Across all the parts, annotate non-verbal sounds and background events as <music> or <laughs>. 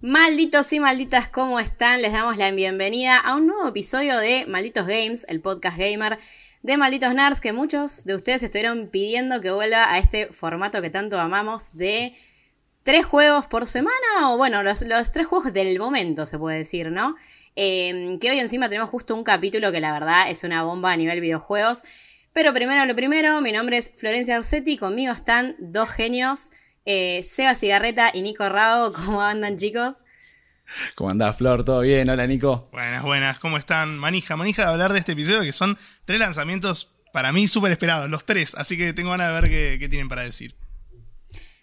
Malditos y malditas, ¿cómo están? Les damos la bienvenida a un nuevo episodio de Malditos Games, el podcast gamer de Malditos Nerds, que muchos de ustedes estuvieron pidiendo que vuelva a este formato que tanto amamos de tres juegos por semana, o bueno, los, tres juegos del momento, se puede decir, ¿no? Em, que hoy encima tenemos justo un capítulo que la verdad es una bomba a nivel videojuegos. Pero primero lo primero, mi nombre es Florencia Orsetti, conmigo están dos genios eh, Seba Cigarreta y Nico Rago, <laughs> ¿cómo andan chicos? ¿Cómo andás, Flor? ¿Todo bien? Hola, Nico. Buenas, buenas. ¿Cómo están? Manija, manija de hablar de este episodio que son tres lanzamientos para mí súper esperados, los tres. Así que tengo ganas de ver qué, tienen para decir.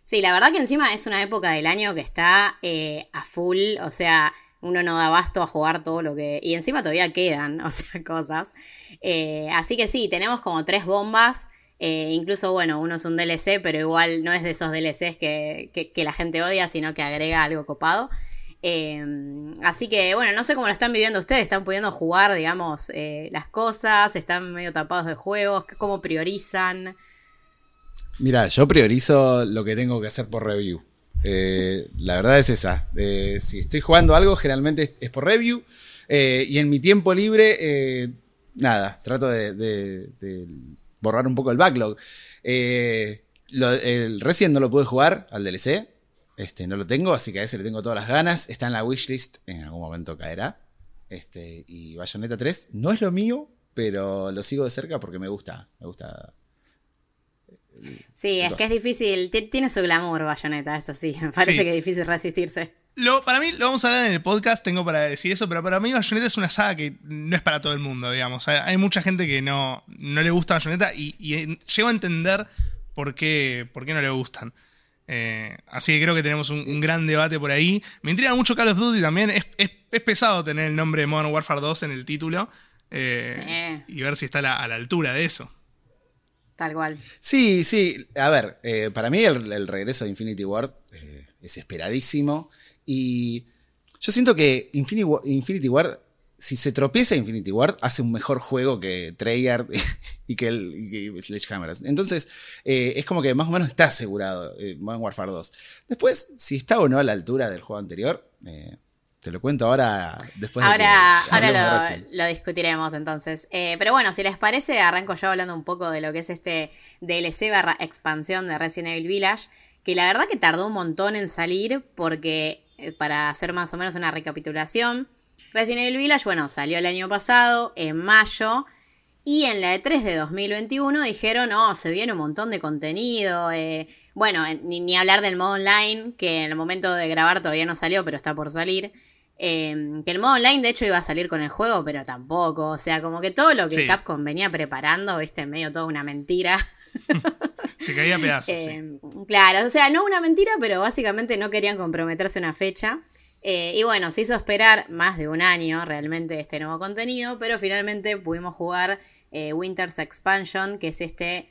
Sí, la verdad que encima es una época del año que está eh, a full. O sea, uno no da basto a jugar todo lo que. Y encima todavía quedan, <laughs> o sea, cosas. Eh, así que sí, tenemos como tres bombas. Eh, incluso, bueno, uno es un DLC, pero igual no es de esos DLCs que, la gente odia, sino que agrega algo copado. Eh, así que, bueno, no sé cómo lo están viviendo ustedes. ¿Están pudiendo jugar, digamos, las cosas? ¿Están medio tapados de juegos? ¿Cómo priorizan? Mira, yo priorizo lo que tengo que hacer por review. La verdad es esa. si estoy jugando algo, generalmente es, por review. y en mi tiempo libre, nada, trato de borrar un poco el backlog. Eh, el Resident no lo pude jugar al DLC. Este, no lo tengo, así que a ese le tengo todas las ganas. Está en la wishlist, en algún momento caerá. Este, y Bayonetta 3 no es lo mío, pero lo sigo de cerca porque me gusta. Me gusta. Sí, es que es difícil. Tiene su glamour Bayonetta, eso sí. Me <laughs> parece que es difícil resistirse. Lo, para mí, lo vamos a hablar en el podcast, tengo para decir eso, pero para mí Bayonetta es una saga que no es para todo el mundo, digamos. Hay, mucha gente que no, no le gusta Bayonetta y, y llego a entender por qué, por qué no le gustan. Eh, así que creo que tenemos un, gran debate por ahí. Me intriga mucho Call of Duty también. Es, pesado tener el nombre de Modern Warfare 2 en el título eh, y ver si está a la, altura de eso. Tal cual. Sí, sí. A ver, eh, para mí el, regreso de Infinity Ward es esperadísimo. Y yo siento que Infinity, Ward, si se tropieza Infinity Ward, hace un mejor juego que Treyarch <laughs> y que, el, Sledgehammer. Entonces, eh, es como que más o menos está asegurado eh, Modern Warfare 2. Después, si está o no a la altura del juego anterior, eh, te lo cuento ahora después ahora, Ahora lo, discutiremos entonces. pero bueno, si les parece, arranco yo hablando un poco de lo que es este DLC barra expansión de Resident Evil Village. Que la verdad que tardó un montón en salir porque eh, para hacer más o menos una recapitulación. Resident Evil Village, bueno, salió el año pasado, en mayo. Y en la E3 de 2021 dijeron, no, se viene un montón de contenido. Eh, bueno, ni, hablar del modo online, que en el momento de grabar todavía no salió, pero está por salir. Em, que el modo online, de hecho, iba a salir con el juego, pero tampoco. O sea, como que todo lo que Capcom venía preparando, viste, medio toda una mentira. <laughs> Se caía a pedazos. Eh, claro, o sea, no una mentira, pero básicamente no querían comprometerse una fecha. Eh, y bueno, se hizo esperar más de un año realmente este nuevo contenido, pero finalmente pudimos jugar eh, Winter's Expansion, que es este.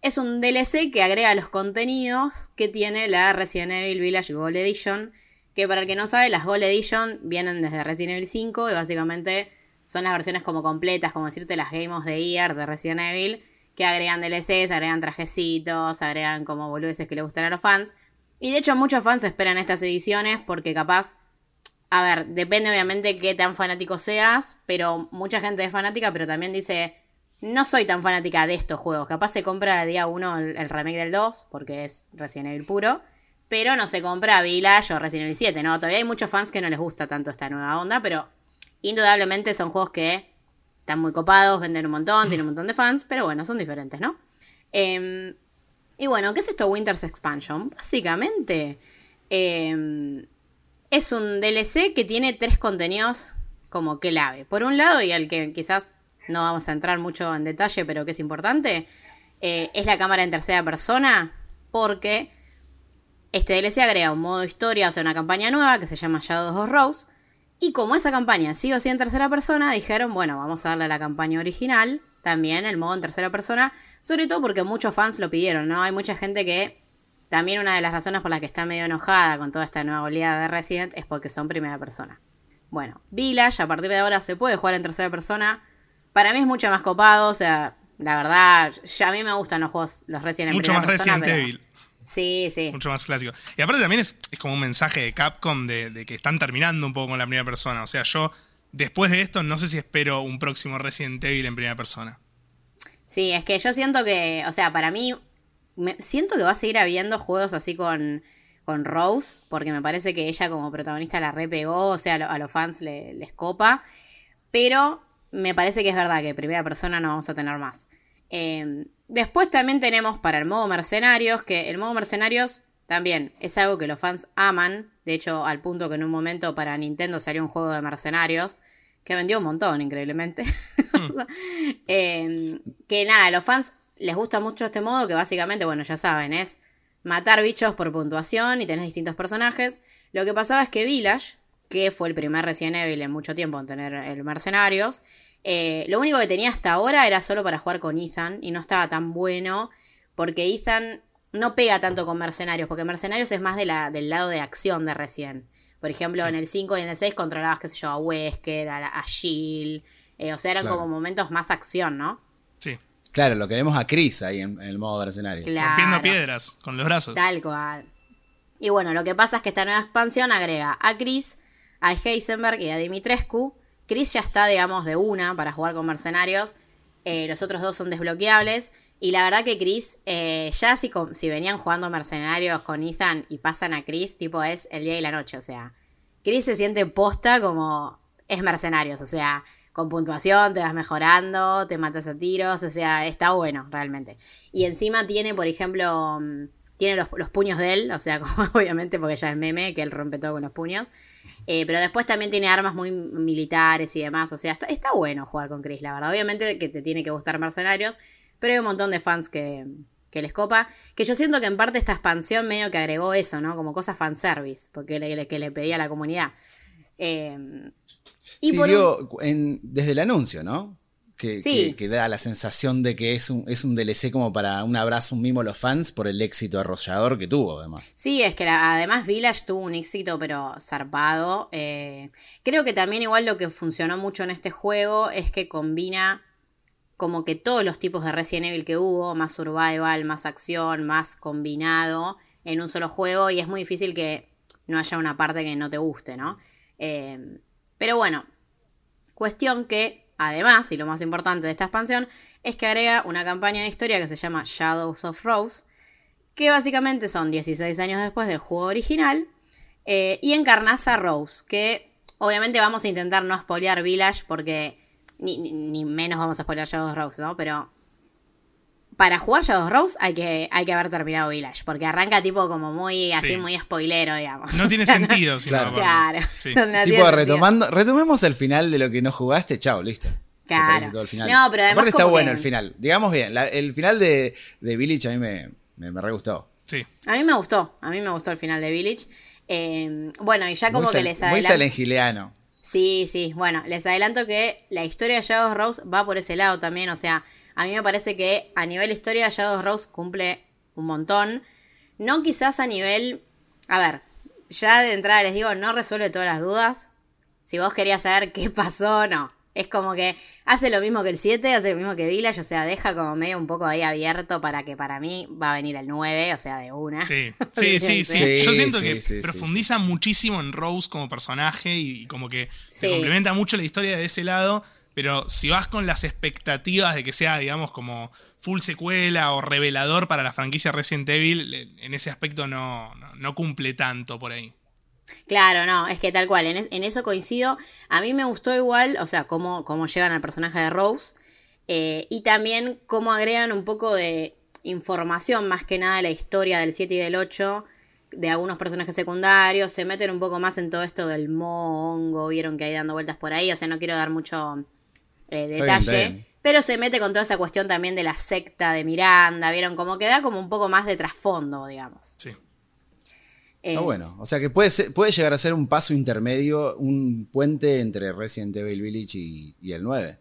Es un DLC que agrega los contenidos que tiene la Resident Evil Village Gold Edition. Que para el que no sabe, las Gold Edition vienen desde Resident Evil 5 y básicamente son las versiones como completas, como decirte las Game of the Year de Resident Evil que agregan DLCs, agregan trajecitos, agregan como boludeces que le gustan a los fans. Y de hecho muchos fans esperan estas ediciones porque capaz, a ver, depende obviamente qué tan fanático seas, pero mucha gente es fanática, pero también dice, no soy tan fanática de estos juegos. Capaz se compra a día 1 el, remake del 2, porque es Resident Evil puro, pero no se compra Village o Resident Evil 7, ¿no? Todavía hay muchos fans que no les gusta tanto esta nueva onda, pero indudablemente son juegos que están muy copados, venden un montón, tienen un montón de fans, pero bueno, son diferentes, ¿no? Em, y bueno, ¿qué es esto Winter's Expansion? Básicamente em, es un DLC que tiene tres contenidos como clave. Por un lado, y al que quizás no vamos a entrar mucho en detalle, pero que es importante, eh, es la cámara en tercera persona, porque este DLC agrega un modo historia, o sea, una campaña nueva que se llama Shadows of Rose, y como esa campaña sigue o en tercera persona, dijeron, bueno, vamos a darle a la campaña original también el modo en tercera persona, sobre todo porque muchos fans lo pidieron, ¿no? Hay mucha gente que también una de las razones por las que está medio enojada con toda esta nueva oleada de Resident es porque son primera persona. Bueno, Village a partir de ahora se puede jugar en tercera persona. Para mí es mucho más copado, o sea, la verdad, ya a mí me gustan los juegos, los Resident Evil. Mucho más Resident Evil. Sí, sí. Mucho más clásico. Y aparte también es, como un mensaje de Capcom de, de, que están terminando un poco con la primera persona. O sea, yo después de esto no sé si espero un próximo Resident Evil en primera persona. Sí, es que yo siento que, o sea, para mí, me, siento que va a seguir habiendo juegos así con, con Rose, porque me parece que ella como protagonista la repegó, o sea, a, los fans le, les copa. Pero me parece que es verdad que primera persona no vamos a tener más. Eh, Después también tenemos para el modo mercenarios, que el modo mercenarios también es algo que los fans aman. De hecho, al punto que en un momento para Nintendo salió un juego de mercenarios que vendió un montón, increíblemente. <laughs> Em, que nada, a los fans les gusta mucho este modo, que básicamente, bueno, ya saben, es matar bichos por puntuación y tenés distintos personajes. Lo que pasaba es que Village, que fue el primer Resident Evil en mucho tiempo en tener el mercenarios, eh, lo único que tenía hasta ahora era solo para jugar con Ethan y no estaba tan bueno porque Ethan no pega tanto con Mercenarios, porque Mercenarios es más de la, del lado de acción de recién. Por ejemplo, en el 5 y en el 6 controlabas, qué sé yo, a Wesker, a, Jill. Eh, o sea, eran como momentos más acción, ¿no? Sí. Claro, lo queremos a Chris ahí en, el modo mercenario. Rompiendo piedras con los brazos. Tal cual. Y bueno, lo que pasa es que esta nueva expansión agrega a Chris, a Heisenberg y a Dimitrescu Chris ya está, digamos, de una para jugar con mercenarios. Eh, los otros dos son desbloqueables. Y la verdad que Chris, eh, ya si, si venían jugando mercenarios con Ethan y pasan a Chris, tipo es el día y la noche. O sea, Chris se siente posta como es mercenarios. O sea, con puntuación te vas mejorando, te matas a tiros. O sea, está bueno realmente. Y encima tiene, por ejemplo, mm, tiene los, los puños de él. O sea, <laughs> como, obviamente porque ya es meme que él rompe todo con los puños. Eh, pero después también tiene armas muy militares y demás. O sea, está, bueno jugar con Chris, la verdad. Obviamente que te tiene que gustar Mercenarios, pero hay un montón de fans que, les copa. Que yo siento que en parte esta expansión medio que agregó eso, ¿no? Como cosa fanservice, porque le, que le pedía a la comunidad. Eh, y sí, desde el anuncio, ¿no? Que, da la sensación de que es un, es un DLC como para un abrazo, un mimo a los fans por el éxito arrollador que tuvo, además. Sí, es que además Village tuvo un éxito, pero zarpado. Eh, creo que también, igual, lo que funcionó mucho en este juego es que combina como que todos los tipos de Resident Evil que hubo, más survival, más acción, más combinado en un solo juego, y es muy difícil que no haya una parte que no te guste, ¿no? Eh, pero bueno, cuestión que Además, y lo más importante de esta expansión, es que agrega una campaña de historia que se llama Shadows of Rose, que básicamente son 16 años después del juego original, eh, y encarnas a Rose, que obviamente vamos a intentar no spoilear Village porque ni, ni menos vamos a spoilear Shadows of Rose, ¿no? Pero para jugar Shadows Rose hay que, hay que haber terminado Village, porque arranca tipo como muy así, muy spoilero, digamos. No <laughs> tiene sentido, si claro. claro. <laughs> tipo, retomando, retomemos el final de lo que no jugaste, chao, listo. Claro. Todo el final. No, pero además Aparte está bueno el final. Digamos bien, el final de, de, Village a mí me, me, re gustó. Sí. A mí me gustó, a mí me gustó el final de Village. Eh, bueno, y ya como que les adelanto. Muy salengileano. Sí, sí, bueno, les adelanto que la historia de Shadows Rose va por ese lado también, o sea, a mí me parece que a nivel historia Shadows Rose cumple un montón. No quizás a nivel... A ver, ya de entrada les digo, no resuelve todas las dudas. Si vos querías saber qué pasó, no. Es como que hace lo mismo que el 7, hace lo mismo que Village, o sea, deja como medio un poco ahí abierto para que para mí va a venir el 9, o sea, de una. <laughs> Sí, sí, sí, sí. Yo siento que profundiza muchísimo en Rose como personaje y como que se complementa mucho la historia de ese lado. Pero si vas con las expectativas de que sea, digamos, como full secuela o revelador para la franquicia Resident Evil, en ese aspecto no, no, cumple tanto por ahí. Claro, no, es que tal cual, en, eso coincido. A mí me gustó igual, o sea, cómo, cómo llegan al personaje de Rose eh, y también cómo agregan un poco de información, más que nada la historia del 7 y del 8, de algunos personajes secundarios, se meten un poco más en todo esto del mongo, vieron que hay dando vueltas por ahí, o sea, no quiero dar mucho eh, detalle. Pero se mete con toda esa cuestión también de la secta de Miranda, ¿vieron? Como que da como un poco más de trasfondo, digamos. Sí. Eh, bueno. O sea que puede, puede llegar a ser un paso intermedio, un puente entre Resident Evil Village y, el 9.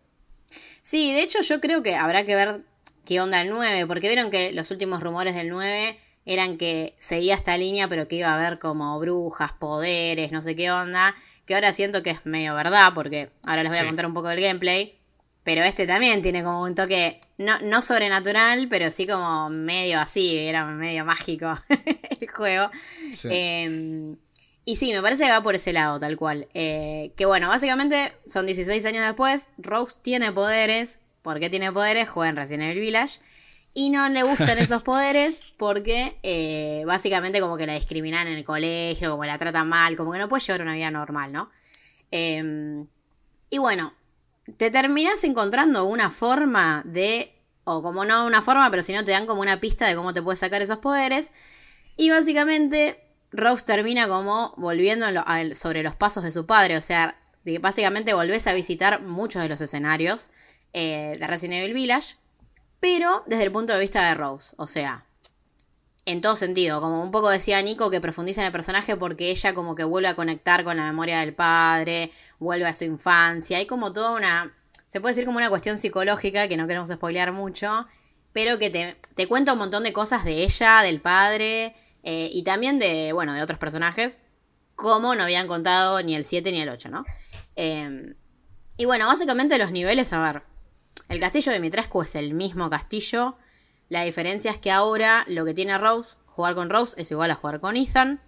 Sí, de hecho yo creo que habrá que ver qué onda el 9, porque vieron que los últimos rumores del 9 eran que seguía esta línea, pero que iba a haber como brujas, poderes, no sé qué onda que ahora siento que es medio verdad, porque ahora les voy a contar un poco del gameplay. Pero este también tiene como un toque, no, no sobrenatural, pero sí como medio así, era medio mágico <laughs> el juego. Em, y sí, me parece que va por ese lado, tal cual. Eh, que bueno, básicamente son 16 años después, Rose tiene poderes. ¿Por qué tiene poderes? Juega en Resident Evil Village. Y no le gustan <laughs> esos poderes porque eh, básicamente como que la discriminan en el colegio, como la tratan mal, como que no puede llevar una vida normal, ¿no? Em, y bueno, te terminas encontrando una forma de, o como no una forma, pero si no te dan como una pista de cómo te puedes sacar esos poderes. Y básicamente Rose termina como volviendo sobre los pasos de su padre, o sea, básicamente volvés a visitar muchos de los escenarios eh, de Resident Evil Village pero desde el punto de vista de Rose, o sea, en todo sentido, como un poco decía Nico que profundiza en el personaje porque ella como que vuelve a conectar con la memoria del padre, vuelve a su infancia, hay como toda una, se puede decir como una cuestión psicológica que no queremos spoilear mucho, pero que te, te cuenta un montón de cosas de ella, del padre eh, y también de, bueno, de otros personajes, como no habían contado ni el 7 ni el 8, ¿no? Eh, y bueno, básicamente los niveles, a ver, el castillo de Mitrescu es el mismo castillo. La diferencia es que ahora lo que tiene Rose, jugar con Rose es igual a jugar con Ethan.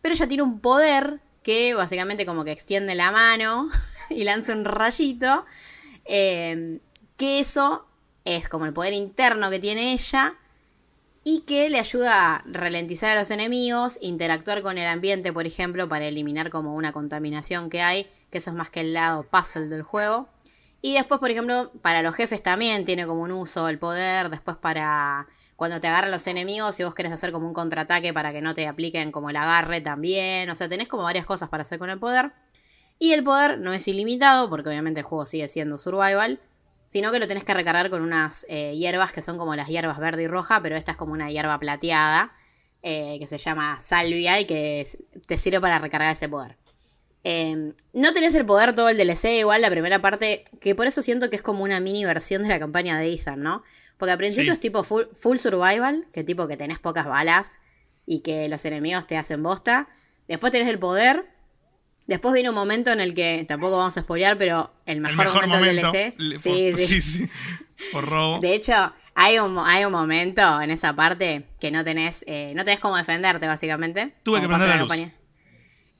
Pero ella tiene un poder que básicamente como que extiende la mano <laughs> y lanza un rayito. Eh, que eso es como el poder interno que tiene ella y que le ayuda a ralentizar a los enemigos, interactuar con el ambiente, por ejemplo, para eliminar como una contaminación que hay, que eso es más que el lado puzzle del juego. Y después, por ejemplo, para los jefes también tiene como un uso el poder. Después para cuando te agarran los enemigos, si vos querés hacer como un contraataque para que no te apliquen como el agarre también. O sea, tenés como varias cosas para hacer con el poder. Y el poder no es ilimitado, porque obviamente el juego sigue siendo survival. Sino que lo tenés que recargar con unas eh, hierbas que son como las hierbas verde y roja, pero esta es como una hierba plateada. Eh, que se llama salvia y que te sirve para recargar ese poder. Em, no tenés el poder todo el DLC, igual la primera parte, que por eso siento que es como una mini versión de la campaña de Ethan, ¿no? Porque al principio es tipo full, survival, que tipo que tenés pocas balas y que los enemigos te hacen bosta. Después tenés el poder. Después viene un momento en el que, tampoco vamos a spoilear, pero el mejor, momento, del DLC. sí, <laughs> sí. sí, Por robo. De hecho, hay un, hay un momento en esa parte que no tenés, eh, no tenés cómo defenderte, básicamente. Tuve que prender la luz.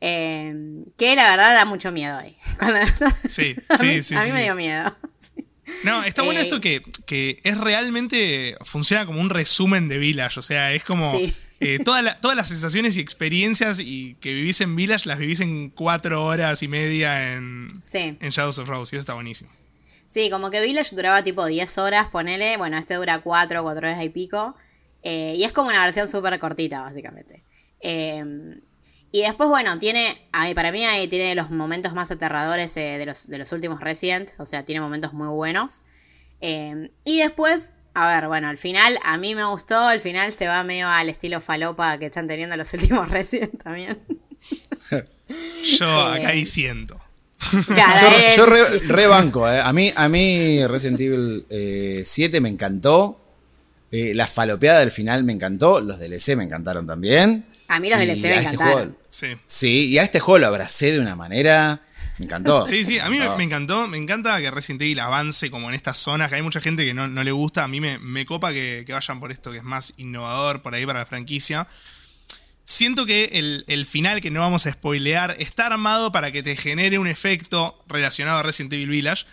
Em, que la verdad da mucho miedo ahí. <laughs> sí, <laughs> sí, sí. A mí me dio miedo. <laughs> No, está bueno esto eh, que, es realmente. Funciona como un resumen de Village. O sea, es como. Eh, todas las sensaciones y experiencias y que vivís en Village las vivís en cuatro horas y media en, en Shadows of Rose. Y eso está buenísimo. Sí, como que Village duraba tipo 10 horas, ponele. Bueno, este dura 4, 4 horas y pico. Eh, y es como una versión súper cortita, básicamente. Eh, y después, bueno, tiene, para mí ahí tiene los momentos más aterradores eh, de, los, de los últimos Resident, o sea, tiene momentos muy buenos. Eh, y después, a ver, bueno, al final, a mí me gustó, al final se va medio al estilo falopa que están teniendo los <laughs> últimos Resident también. <laughs> Yo acá ahí siento. yo, rebanco, eh. a, mí, a mí Resident Evil 7 me encantó. la falopeada del final me encantó. Los DLC me encantaron también. A mí los DLC me este encantaron. sí. y a este juego lo abracé de una manera. Me encantó. Sí, sí, a mí me, encantó. Me encanta que Resident Evil avance como en estas zonas, que hay mucha gente que no, le gusta. A mí me, copa que, vayan por esto que es más innovador por ahí para la franquicia. Siento que el, final, que no vamos a spoilear, está armado para que te genere un efecto relacionado a Resident Evil Village.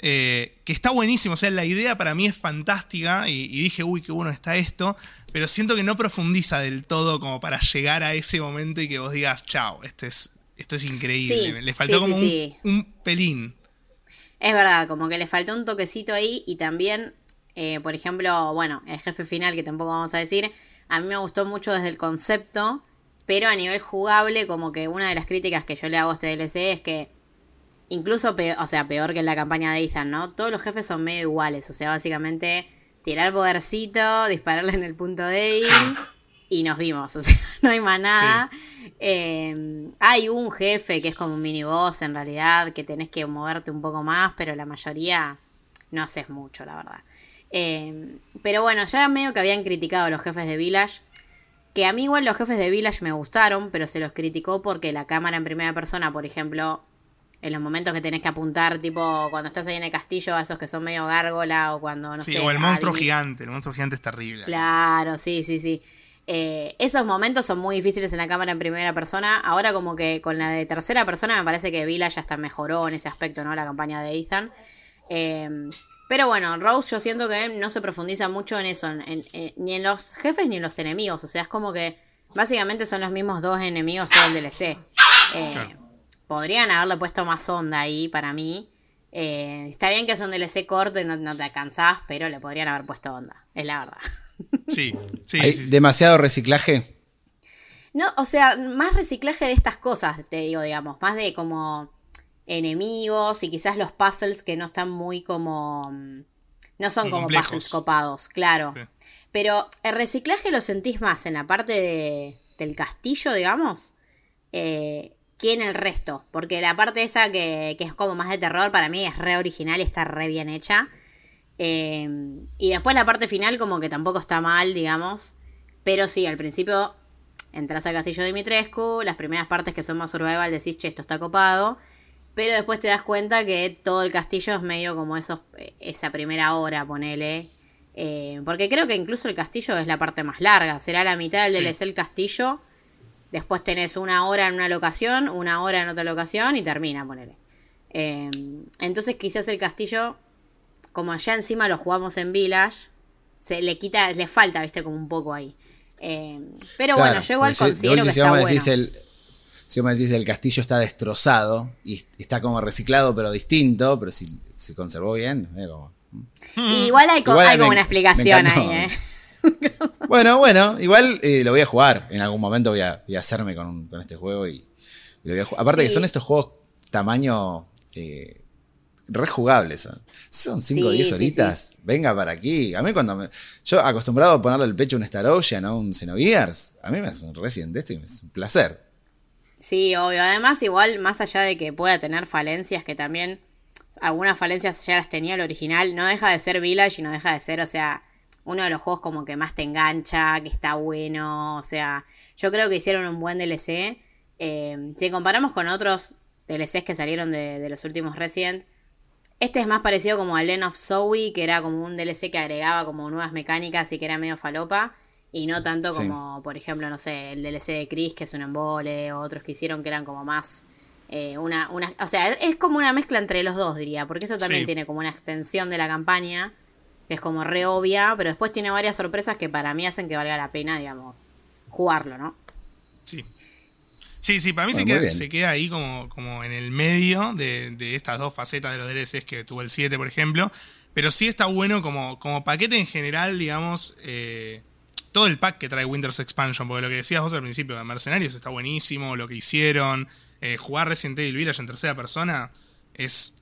Eh, que está buenísimo. O sea, la idea para mí es fantástica. y, dije, uy, qué bueno está esto pero siento que no profundiza del todo como para llegar a ese momento y que vos digas, chao, esto es, esto es increíble. le faltó como un, pelín. Es verdad, como que le faltó un toquecito ahí y también, eh, por ejemplo, bueno, el jefe final, que tampoco vamos a decir, a mí me gustó mucho desde el concepto, pero a nivel jugable, como que una de las críticas que yo le hago a este DLC es que incluso, peor, o sea, peor que en la campaña de Isan, ¿no? Todos los jefes son medio iguales, o sea, básicamente tirar podercito, dispararle en el punto débil y nos vimos. <laughs> O sea, no hay más nada. Em, hay un jefe que es como un mini boss en realidad, que tenés que moverte un poco más, pero la mayoría no haces mucho, la verdad. Em, pero bueno, ya medio que habían criticado a los jefes de Village. Que a mí igual los jefes de Village me gustaron, pero se los criticó porque la cámara en primera persona, por ejemplo, en los momentos que tenés que apuntar, tipo cuando estás ahí en el castillo, a esos que son medio gárgola o cuando, no Sí, sé. o el monstruo gigante. El monstruo gigante es terrible. Claro, sí, sí, sí. Eh, esos momentos son muy difíciles en la cámara en primera persona. Ahora como que con la de tercera persona me parece que Vila ya hasta mejoró en ese aspecto, ¿no? La campaña de Ethan. Eh, pero bueno, Rose yo siento que no se profundiza mucho en eso, en- en- ni en los jefes ni en los enemigos. O sea, es como que básicamente son los mismos dos enemigos todo el DLC. Eh, Claro. Podrían haberle puesto más onda ahí para mí. Eh, está bien que es un DLC corto y no, no te alcanzás, pero le podrían haber puesto onda, es la verdad. <laughs> Sí, sí, Hay sí, sí. demasiado reciclaje. No, o sea, más reciclaje de estas cosas, te digo, digamos, más de como enemigos y quizás los puzzles que no están muy como... mm, No son Muy como complejos. puzzles copados, claro. Sí. Pero el reciclaje lo sentís más en la parte de- del castillo, digamos, eh, que en el resto. Porque la parte esa que, que es como más de terror, para mí es re original y está re bien hecha. Eh, y después la parte final como que tampoco está mal, digamos. Pero sí, al principio entras al castillo de Dimitrescu, las primeras partes que son más survival decís, che, esto está copado. Pero después te das cuenta que todo el castillo es medio como esos, esa primera hora, ponele. Eh, porque creo que incluso el castillo es la parte más larga. Será la mitad del Sí. DLC el castillo. Después tenés una hora en una locación, una hora en otra locación y termina, ponele. Eh, entonces quizás el castillo, como ya encima lo jugamos en Village, se le quita, le falta, viste, como un poco ahí. Eh, pero Claro, bueno, yo igual si- considero que si está vos me bueno. decís el, si vos me decís el castillo está destrozado y está como reciclado pero distinto, pero si se conservó bien, eh, como- Y igual hay, co- Igual hay como una explicación ahí, ¿eh? Bueno, bueno, igual eh, lo voy a jugar. En algún momento voy a, voy a hacerme con, con este juego y, y lo voy a jugar. Aparte que Sí. son estos juegos tamaño eh, rejugables. ¿eh? Son 5 o Sí, 10 sí, horitas. Venga para aquí. A mí cuando me... Yo acostumbrado a ponerle el pecho a un Star Ocean o un Xenogears, a mí me hace un Resident esto y me es un placer. Sí, obvio. Además, igual, más allá de que pueda tener falencias, que también algunas falencias ya las tenía el original, no deja de ser Village y no deja de ser, o sea, uno de los juegos como que más te engancha, que está bueno, o sea, yo creo que hicieron un buen DLC. Eh, si comparamos con otros DLCs que salieron de, de los últimos Resident, este es más parecido como a Len of Zoe, que era como un DLC que agregaba como nuevas mecánicas y que era medio falopa. Y no tanto Sí. como, por ejemplo, no sé, el DLC de Chris, que es un embole, o otros que hicieron que eran como más. eh, una, una, o sea, es como una mezcla entre los dos, diría, porque eso también Sí. tiene como una extensión de la campaña, que es como re obvia, pero después tiene varias sorpresas que para mí hacen que valga la pena, digamos, jugarlo, ¿no? Sí. Sí, sí, para mí Bueno, se, queda, bien. se queda ahí como, como en el medio de, de estas dos facetas de los DLCs que tuvo el 7, por ejemplo. Pero sí está bueno como, como paquete en general, digamos, eh, todo el pack que trae Winter's Expansion. Porque lo que decías vos al principio de Mercenarios está buenísimo, lo que hicieron. eh, jugar Resident Evil Village en tercera persona es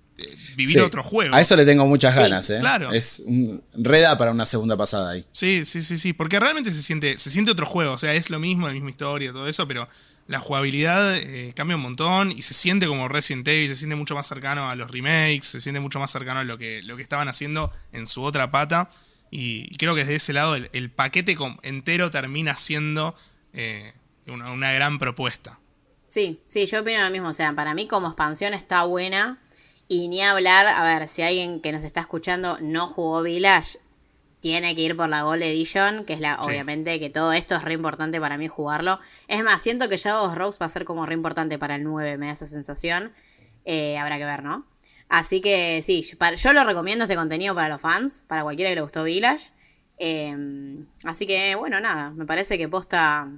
vivir Sí, otro juego. A eso le tengo muchas Sí, ganas, ¿eh? claro. Es un reda para una segunda pasada ahí. Sí, sí, sí, sí. Porque realmente se siente, se siente otro juego. O sea, es lo mismo, la misma historia, todo eso, pero la jugabilidad eh, cambia un montón y se siente como Resident Evil, se siente mucho más cercano a los remakes, se siente mucho más cercano a lo que, lo que estaban haciendo en su otra pata. Y, y creo que desde ese lado el, el paquete entero termina siendo eh, una, una gran propuesta. Sí, sí, yo opino lo mismo. O sea, para mí como expansión está buena. Y ni hablar, a ver, si alguien que nos está escuchando no jugó Village, tiene que ir por la Gold Edition, que es la, Sí. obviamente, que todo esto es re importante para mí jugarlo. Es más, siento que Shadow of Rose va a ser como re importante para el 9, me da esa sensación. Eh, habrá que ver, ¿no? Así que sí, yo, para- yo lo recomiendo este contenido para los fans, para cualquiera que le gustó Village. Eh, así que, bueno, nada, me parece que posta.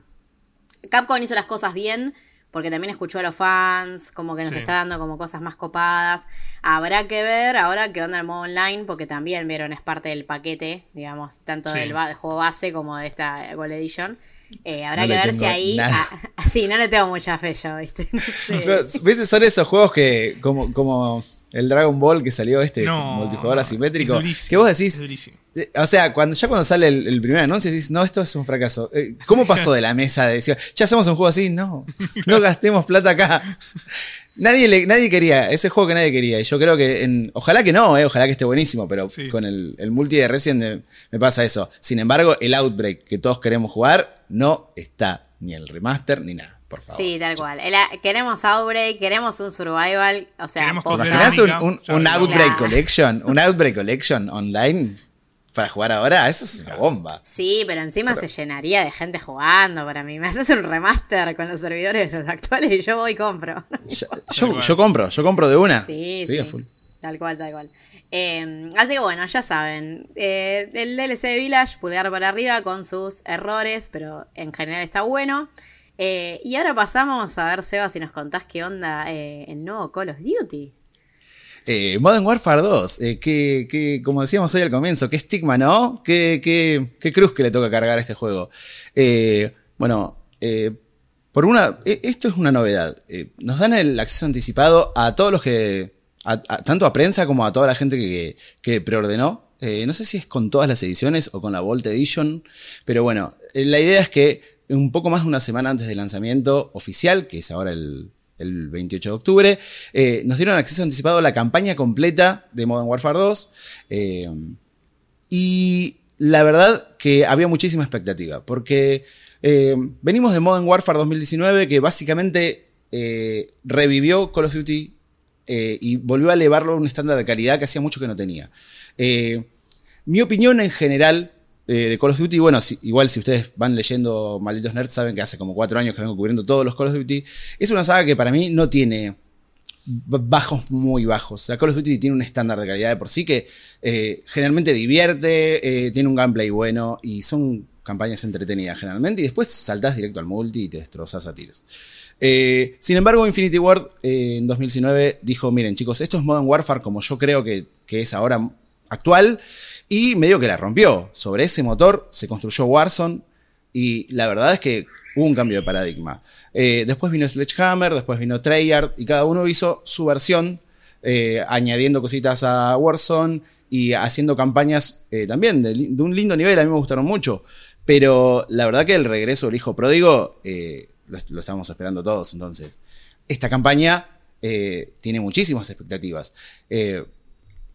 Capcom hizo las cosas bien, porque también escuchó a los fans, como que nos Sí. está dando como cosas más copadas. Habrá que ver ahora qué onda el modo online, porque también vieron, es parte del paquete, digamos, tanto Sí. del ba- juego base como de esta Gold Edition. Eh, habrá No que ver si ahí. nada. ah, <laughs> sí, no le tengo mucha fe yo, ¿viste? <laughs> No sé. Pero, ¿Ves? Son esos juegos que, como, como el Dragon Ball que salió este No, multijugador no, asimétrico, es durísimo, que vos es decís, durísimo. O sea, cuando, ya cuando sale el, el primer anuncio decís, no, esto es un fracaso. Eh, ¿Cómo pasó de la mesa de decir, ya hacemos un juego así? No, no gastemos plata acá. Nadie, le- nadie quería, ese juego que nadie quería. Y yo creo que, en, ojalá que no, eh, ojalá que esté buenísimo, pero Sí. con el, el multi de Resident me pasa eso. Sin embargo, el Outbreak que todos queremos jugar no está ni el remaster ni nada. por favor. Sí, tal cual. El- queremos Outbreak, queremos un survival. O sea, ¿Imaginás un, un- un. Outbreak Claro. Collection? ¿Un Outbreak Collection online? Para jugar ahora, eso es una bomba. Sí, pero encima se llenaría de gente jugando para mí. Me haces un remaster con los servidores actuales y yo voy y compro. <laughs> Yo, yo compro, yo compro de una. Sí, sí, sí. a full. Tal cual, tal cual. Eh, así que bueno, ya saben. eh, el DLC de Village, pulgar para arriba con sus errores, pero en general está bueno. Eh, y ahora pasamos a ver, Seba, si nos contás qué onda eh, el nuevo Call of Duty. Eh, Modern Warfare 2, eh, que, que, como decíamos hoy al comienzo, qué estigma, ¿no? Qué, qué- cruz que le toca cargar a este juego. Eh, bueno, eh, por una, e- esto es una novedad. Nos dan el acceso anticipado a todos los que, tanto a prensa como a toda la gente que, que preordenó. No sé si es con todas las ediciones o con la Vault Edition, pero bueno, la idea es que un poco más de una semana antes del lanzamiento oficial, que es ahora el, el 28 de octubre, eh, nos dieron acceso anticipado a la campaña completa de Modern Warfare 2. eh, y la verdad que había muchísima expectativa, porque eh, venimos de Modern Warfare 2019, que básicamente revivió Call of Duty y volvió a elevarlo a un estándar de calidad que hacía mucho que no tenía. Mi opinión en general de Call of Duty, bueno, igual si ustedes van leyendo Malditos Nerds, saben que hace como cuatro años que vengo cubriendo todos los Call of Duty. Es una saga que para mí no tiene bajos muy bajos. O sea, Call of Duty tiene un estándar de calidad de por sí que eh, generalmente divierte, eh, tiene un gameplay bueno y son campañas entretenidas generalmente. Y después saltás directo al multi y te destrozas a tiros. Eh, sin embargo, Infinity Ward en 2019 dijo, miren chicos, esto es Modern Warfare como yo creo que, que es ahora actual y medio que la rompió. Sobre ese motor se construyó Warzone y la verdad es que hubo un cambio de paradigma. Eh, después vino Sledgehammer, después vino Treyarch y cada uno hizo su versión, eh, añadiendo cositas a Warzone y haciendo campañas eh, también de, un lindo nivel, a mí me gustaron mucho. Pero la verdad que el regreso del hijo pródigo lo, estábamos esperando todos. Entonces, esta campaña tiene muchísimas expectativas. Eh,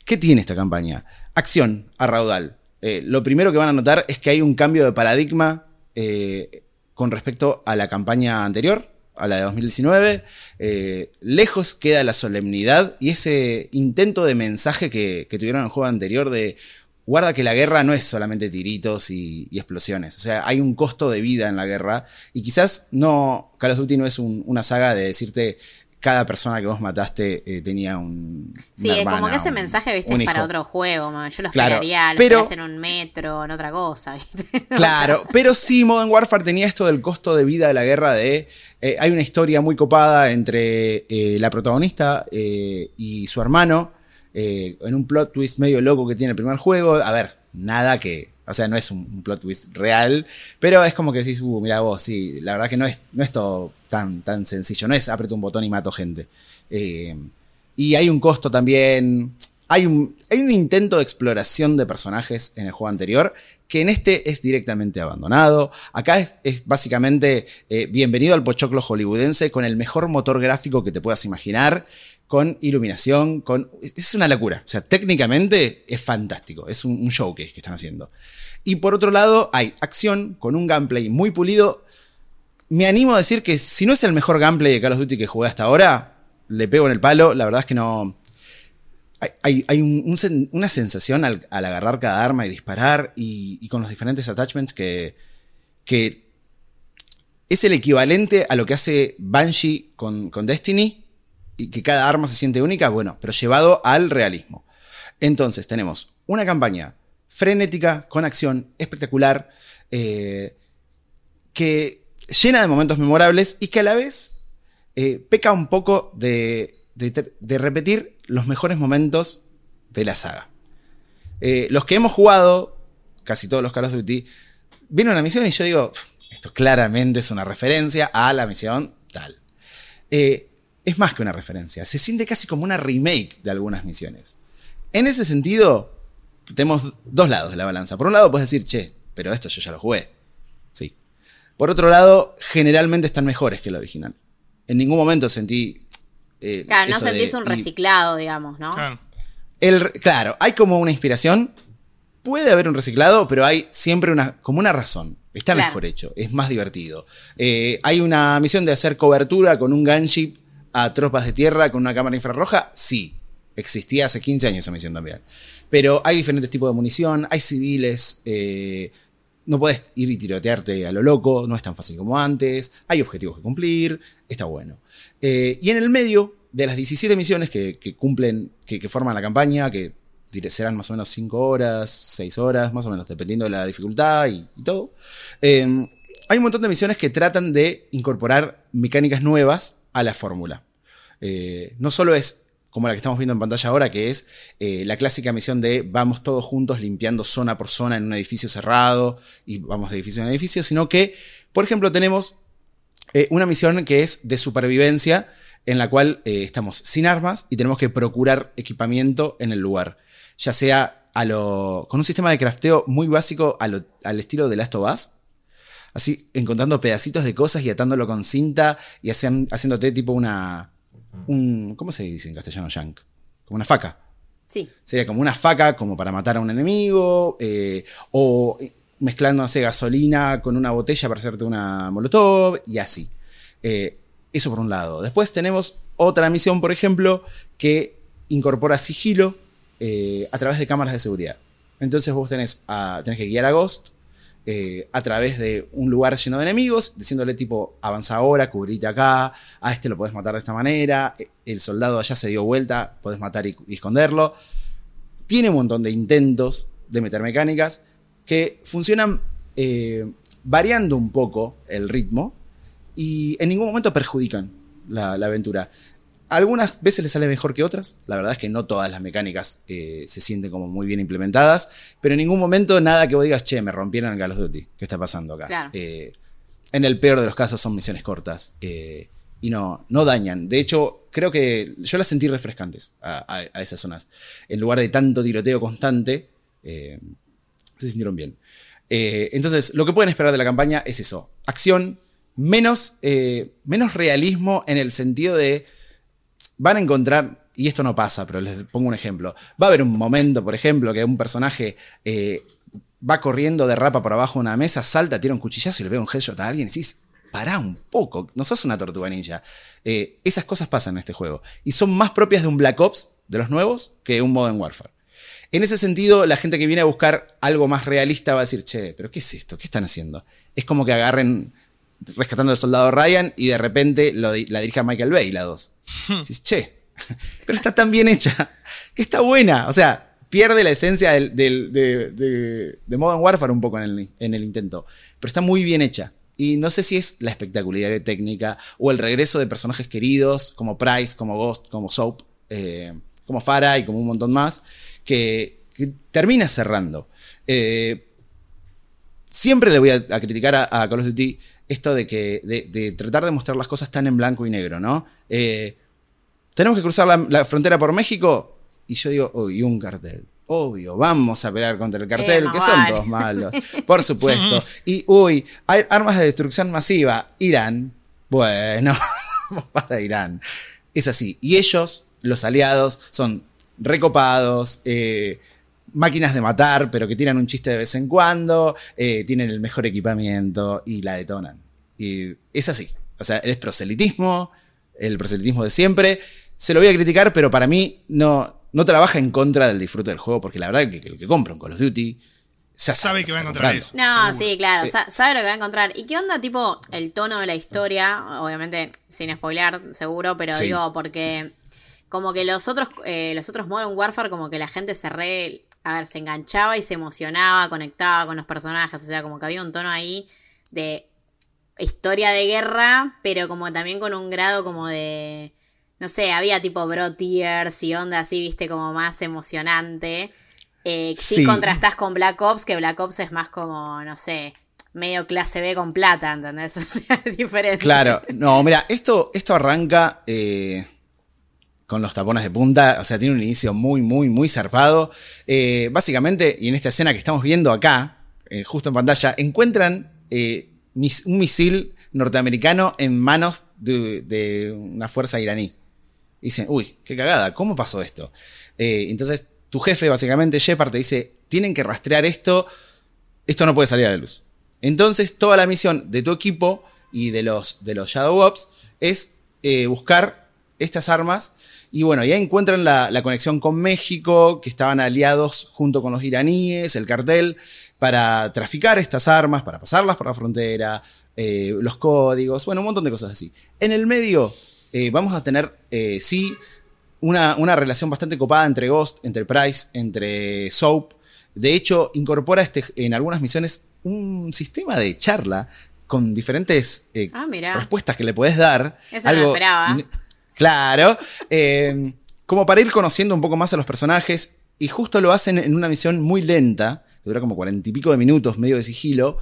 ¿Qué tiene esta campaña? Acción a raudal. Eh, lo primero que van a notar es que hay un cambio de paradigma eh, con respecto a la campaña anterior, a la de 2019. Eh, lejos queda la solemnidad y ese intento de mensaje que, tuvieron en el juego anterior de guarda que la guerra no es solamente tiritos y, explosiones. O sea, hay un costo de vida en la guerra y quizás no, Call of Duty no es un- una saga de decirte cada persona que vos mataste eh, tenía un... Sí, una como que ese un- mensaje, viste, es para otro juego, man. Yo lo Claro, esperaría, lo pero- en un metro, en otra cosa, viste. <laughs> Claro, pero sí, Modern Warfare tenía esto del costo de vida de la guerra de... eh, hay una historia muy copada entre eh, la protagonista y su hermano, en un plot twist medio loco que tiene el primer juego. A ver, nada que... O sea, no es un, plot twist real, pero es como que decís, uh, mira vos, sí, la verdad que no es, no es todo tan, tan sencillo, no es aprieto un botón y mato gente. Eh, y hay un costo también. Hay un, hay un intento de exploración de personajes en el juego anterior que en este es directamente abandonado. Acá es, es básicamente eh, bienvenido al pochoclo hollywoodense con el mejor motor gráfico que te puedas imaginar, con iluminación, con... Es una locura. O sea, técnicamente es fantástico. Es un, showcase que están haciendo. Y por otro lado, hay acción con un gameplay muy pulido. Me animo a decir que si no es el mejor gameplay de Call of Duty que jugué hasta ahora, le pego en el palo. La verdad es que no. Hay, una sensación al, agarrar cada arma y disparar y, con los diferentes attachments que, que es el equivalente a lo que hace Banshee con Destiny y que cada arma se siente única, bueno, pero llevado al realismo. Entonces tenemos una campaña frenética, con acción, espectacular, eh, que llena de momentos memorables y que a la vez eh, peca un poco de, repetir los mejores momentos de la saga. Eh, los que hemos jugado, casi todos los Call of Duty, viene una misión y yo digo, esto claramente es una referencia a la misión tal. Eh, es más que una referencia, se siente casi como una remake de algunas misiones. En ese sentido, tenemos dos lados de la balanza. Por un lado, puedes decir, che, pero esto yo ya lo jugué. Sí. Por otro lado, generalmente están mejores que el original. En ningún momento sentí. eh, Claro, no eso de- sentís un y- reciclado, digamos, ¿no? Claro. el- claro, hay como una inspiración, puede haber un reciclado, pero hay siempre una, como una razón. Está Claro. mejor hecho, es más divertido. Eh, hay una misión de hacer cobertura con un gunship a tropas de tierra con una cámara infrarroja. Sí, existía hace 15 años esa misión también. Pero hay diferentes tipos de munición, hay civiles, eh, no puedes ir y tirotearte a lo loco, no es tan fácil como antes, hay objetivos que cumplir, está bueno. Eh, y en el medio de las 17 misiones que, cumplen, que, forman la campaña, que serán más o menos 5 horas, 6 horas, más o menos, dependiendo de la dificultad y, y todo, eh, hay un montón de misiones que tratan de incorporar mecánicas nuevas a la fórmula. Eh, no solo es como la que estamos viendo en pantalla ahora, que es eh, la clásica misión de vamos todos juntos limpiando zona por zona en un edificio cerrado y vamos de edificio en edificio, sino que, por ejemplo, tenemos eh, una misión que es de supervivencia en la cual estamos sin armas y tenemos que procurar equipamiento en el lugar, ya sea a lo, con un sistema de crafteo muy básico al estilo de Last of Us, así encontrando pedacitos de cosas y atándolo con cinta y hacen- haciéndote tipo una... Un, ¿Cómo se dice en castellano, Shank? Como una faca. Sí. Sería como una faca como para matar a un enemigo, eh, o mezclando, no sé, gasolina con una botella para hacerte una molotov, y así. Eh, eso por un lado. Después tenemos otra misión, por ejemplo, que incorpora sigilo eh, a través de cámaras de seguridad. Entonces vos tenés, a- tenés que guiar a Ghost eh, a través de un lugar lleno de enemigos, diciéndole tipo, avanza ahora, cubrite acá, a este lo podés matar de esta manera, eh, el soldado allá se dio vuelta, podés matar y, esconderlo. Tiene un montón de intentos de meter mecánicas que funcionan eh, variando un poco el ritmo y en ningún momento perjudican la aventura. Algunas veces le sale mejor que otras. La verdad es que no todas las mecánicas eh, se sienten como muy bien implementadas. Pero en ningún momento nada que vos digas, che, me rompieron el Call of Duty. ¿Qué está pasando acá? Claro. Eh, en el peor de los casos son misiones cortas. eh, y no, no dañan. De hecho, creo que yo las sentí refrescantes a, a- a esas zonas. En lugar de tanto tiroteo constante, se sintieron bien. Entonces, lo que pueden esperar de la campaña es eso. Acción, menos, menos realismo en el sentido de van a encontrar, y esto no pasa, pero les pongo un ejemplo, va a haber un momento, por ejemplo, que un personaje eh, va corriendo, derrapa por abajo de una mesa, salta, tira un cuchillazo y le ve un headshot a alguien y decís, pará un poco, no sos una tortuga ninja. Eh, esas cosas pasan en este juego. Y son más propias de un Black Ops, de los nuevos, que un Modern Warfare. En ese sentido, la gente que viene a buscar algo más realista va a decir, che, pero ¿qué es esto? ¿Qué están haciendo? Es como que agarren rescatando al soldado Ryan y de repente lo la dirija Michael Bay, la 2. <laughs> Dices, che, <laughs> pero está tan bien hecha, que está buena. O sea, pierde la esencia del, de, de- de Modern Warfare un poco en el, en el intento, pero está muy bien hecha. Y no sé si es la espectacularidad técnica o el regreso de personajes queridos como Price, como Ghost, como Soap, eh, como Farah y como un montón más, que, termina cerrando. Eh, siempre le voy a, criticar a, a Call of Duty esto de que de, de tratar de mostrar las cosas tan en blanco y negro, ¿no? Eh, tenemos que cruzar la, la frontera por México y yo digo, uy, un cartel. Obvio, vamos a pelear contra el cartel, Eh, que son todos malos, por supuesto. <laughs> Y, uy, hay armas de destrucción masiva, Irán. Bueno, <laughs> vamos para Irán. Es así. Y ellos, los aliados, son recopados, eh, máquinas de matar, pero que tiran un chiste de vez en cuando, eh, tienen el mejor equipamiento y la detonan. Y es así. O sea, es proselitismo, el proselitismo de siempre. Se lo voy a criticar, pero para mí no, no trabaja en contra del disfrute del juego, porque la verdad que el que compra un Call of Duty ya Sabe que va a encontrar comprando. eso. No, seguro. sí, claro, Eh. sa- sabe lo que va a encontrar. ¿Y qué onda, tipo, el tono de la historia? Obviamente, sin spoilear, seguro, pero Sí. digo, porque como que los otros, eh, los otros Modern Warfare, como que la gente se re, a ver, se enganchaba y se emocionaba, conectaba con los personajes, o sea, como que había un tono ahí de historia de guerra, pero como también con un grado como de, no sé, había tipo bro tears y onda así, viste, como más emocionante. Eh, sí. Sí. contrastás con Black Ops, que Black Ops es más como, no sé, medio clase B con plata, ¿entendés? <laughs> O sea, es diferente. Claro, no, mira, esto, esto arranca eh, con los tapones de punta, o sea, tiene un inicio muy, muy, muy zarpado. Eh, básicamente, y en esta escena que estamos viendo acá, justo en pantalla, encuentran mis- un misil norteamericano en manos de, de una fuerza iraní. Y dicen, uy, qué cagada, ¿cómo pasó esto? Eh, entonces, tu jefe, básicamente, Shepard, te dice, tienen que rastrear esto, esto no puede salir a la luz. Entonces, toda la misión de tu equipo y de los, de los Shadow Ops es eh, buscar estas armas. Y bueno, ya encuentran la, conexión con México, que estaban aliados junto con los iraníes, el cartel, para traficar estas armas, para pasarlas por la frontera, eh, los códigos, bueno, un montón de cosas así. En el medio eh, vamos a tener, eh, sí, una, una, relación bastante copada entre Ghost, entre Price, entre Soap. De hecho, incorpora este, en algunas misiones un sistema de charla con diferentes ah, respuestas que le puedes dar. Eso algo no esperaba. Claro. como para ir conociendo un poco más a los personajes. Y justo lo hacen en una misión muy lenta, que dura como cuarenta y pico de minutos, medio de sigilo,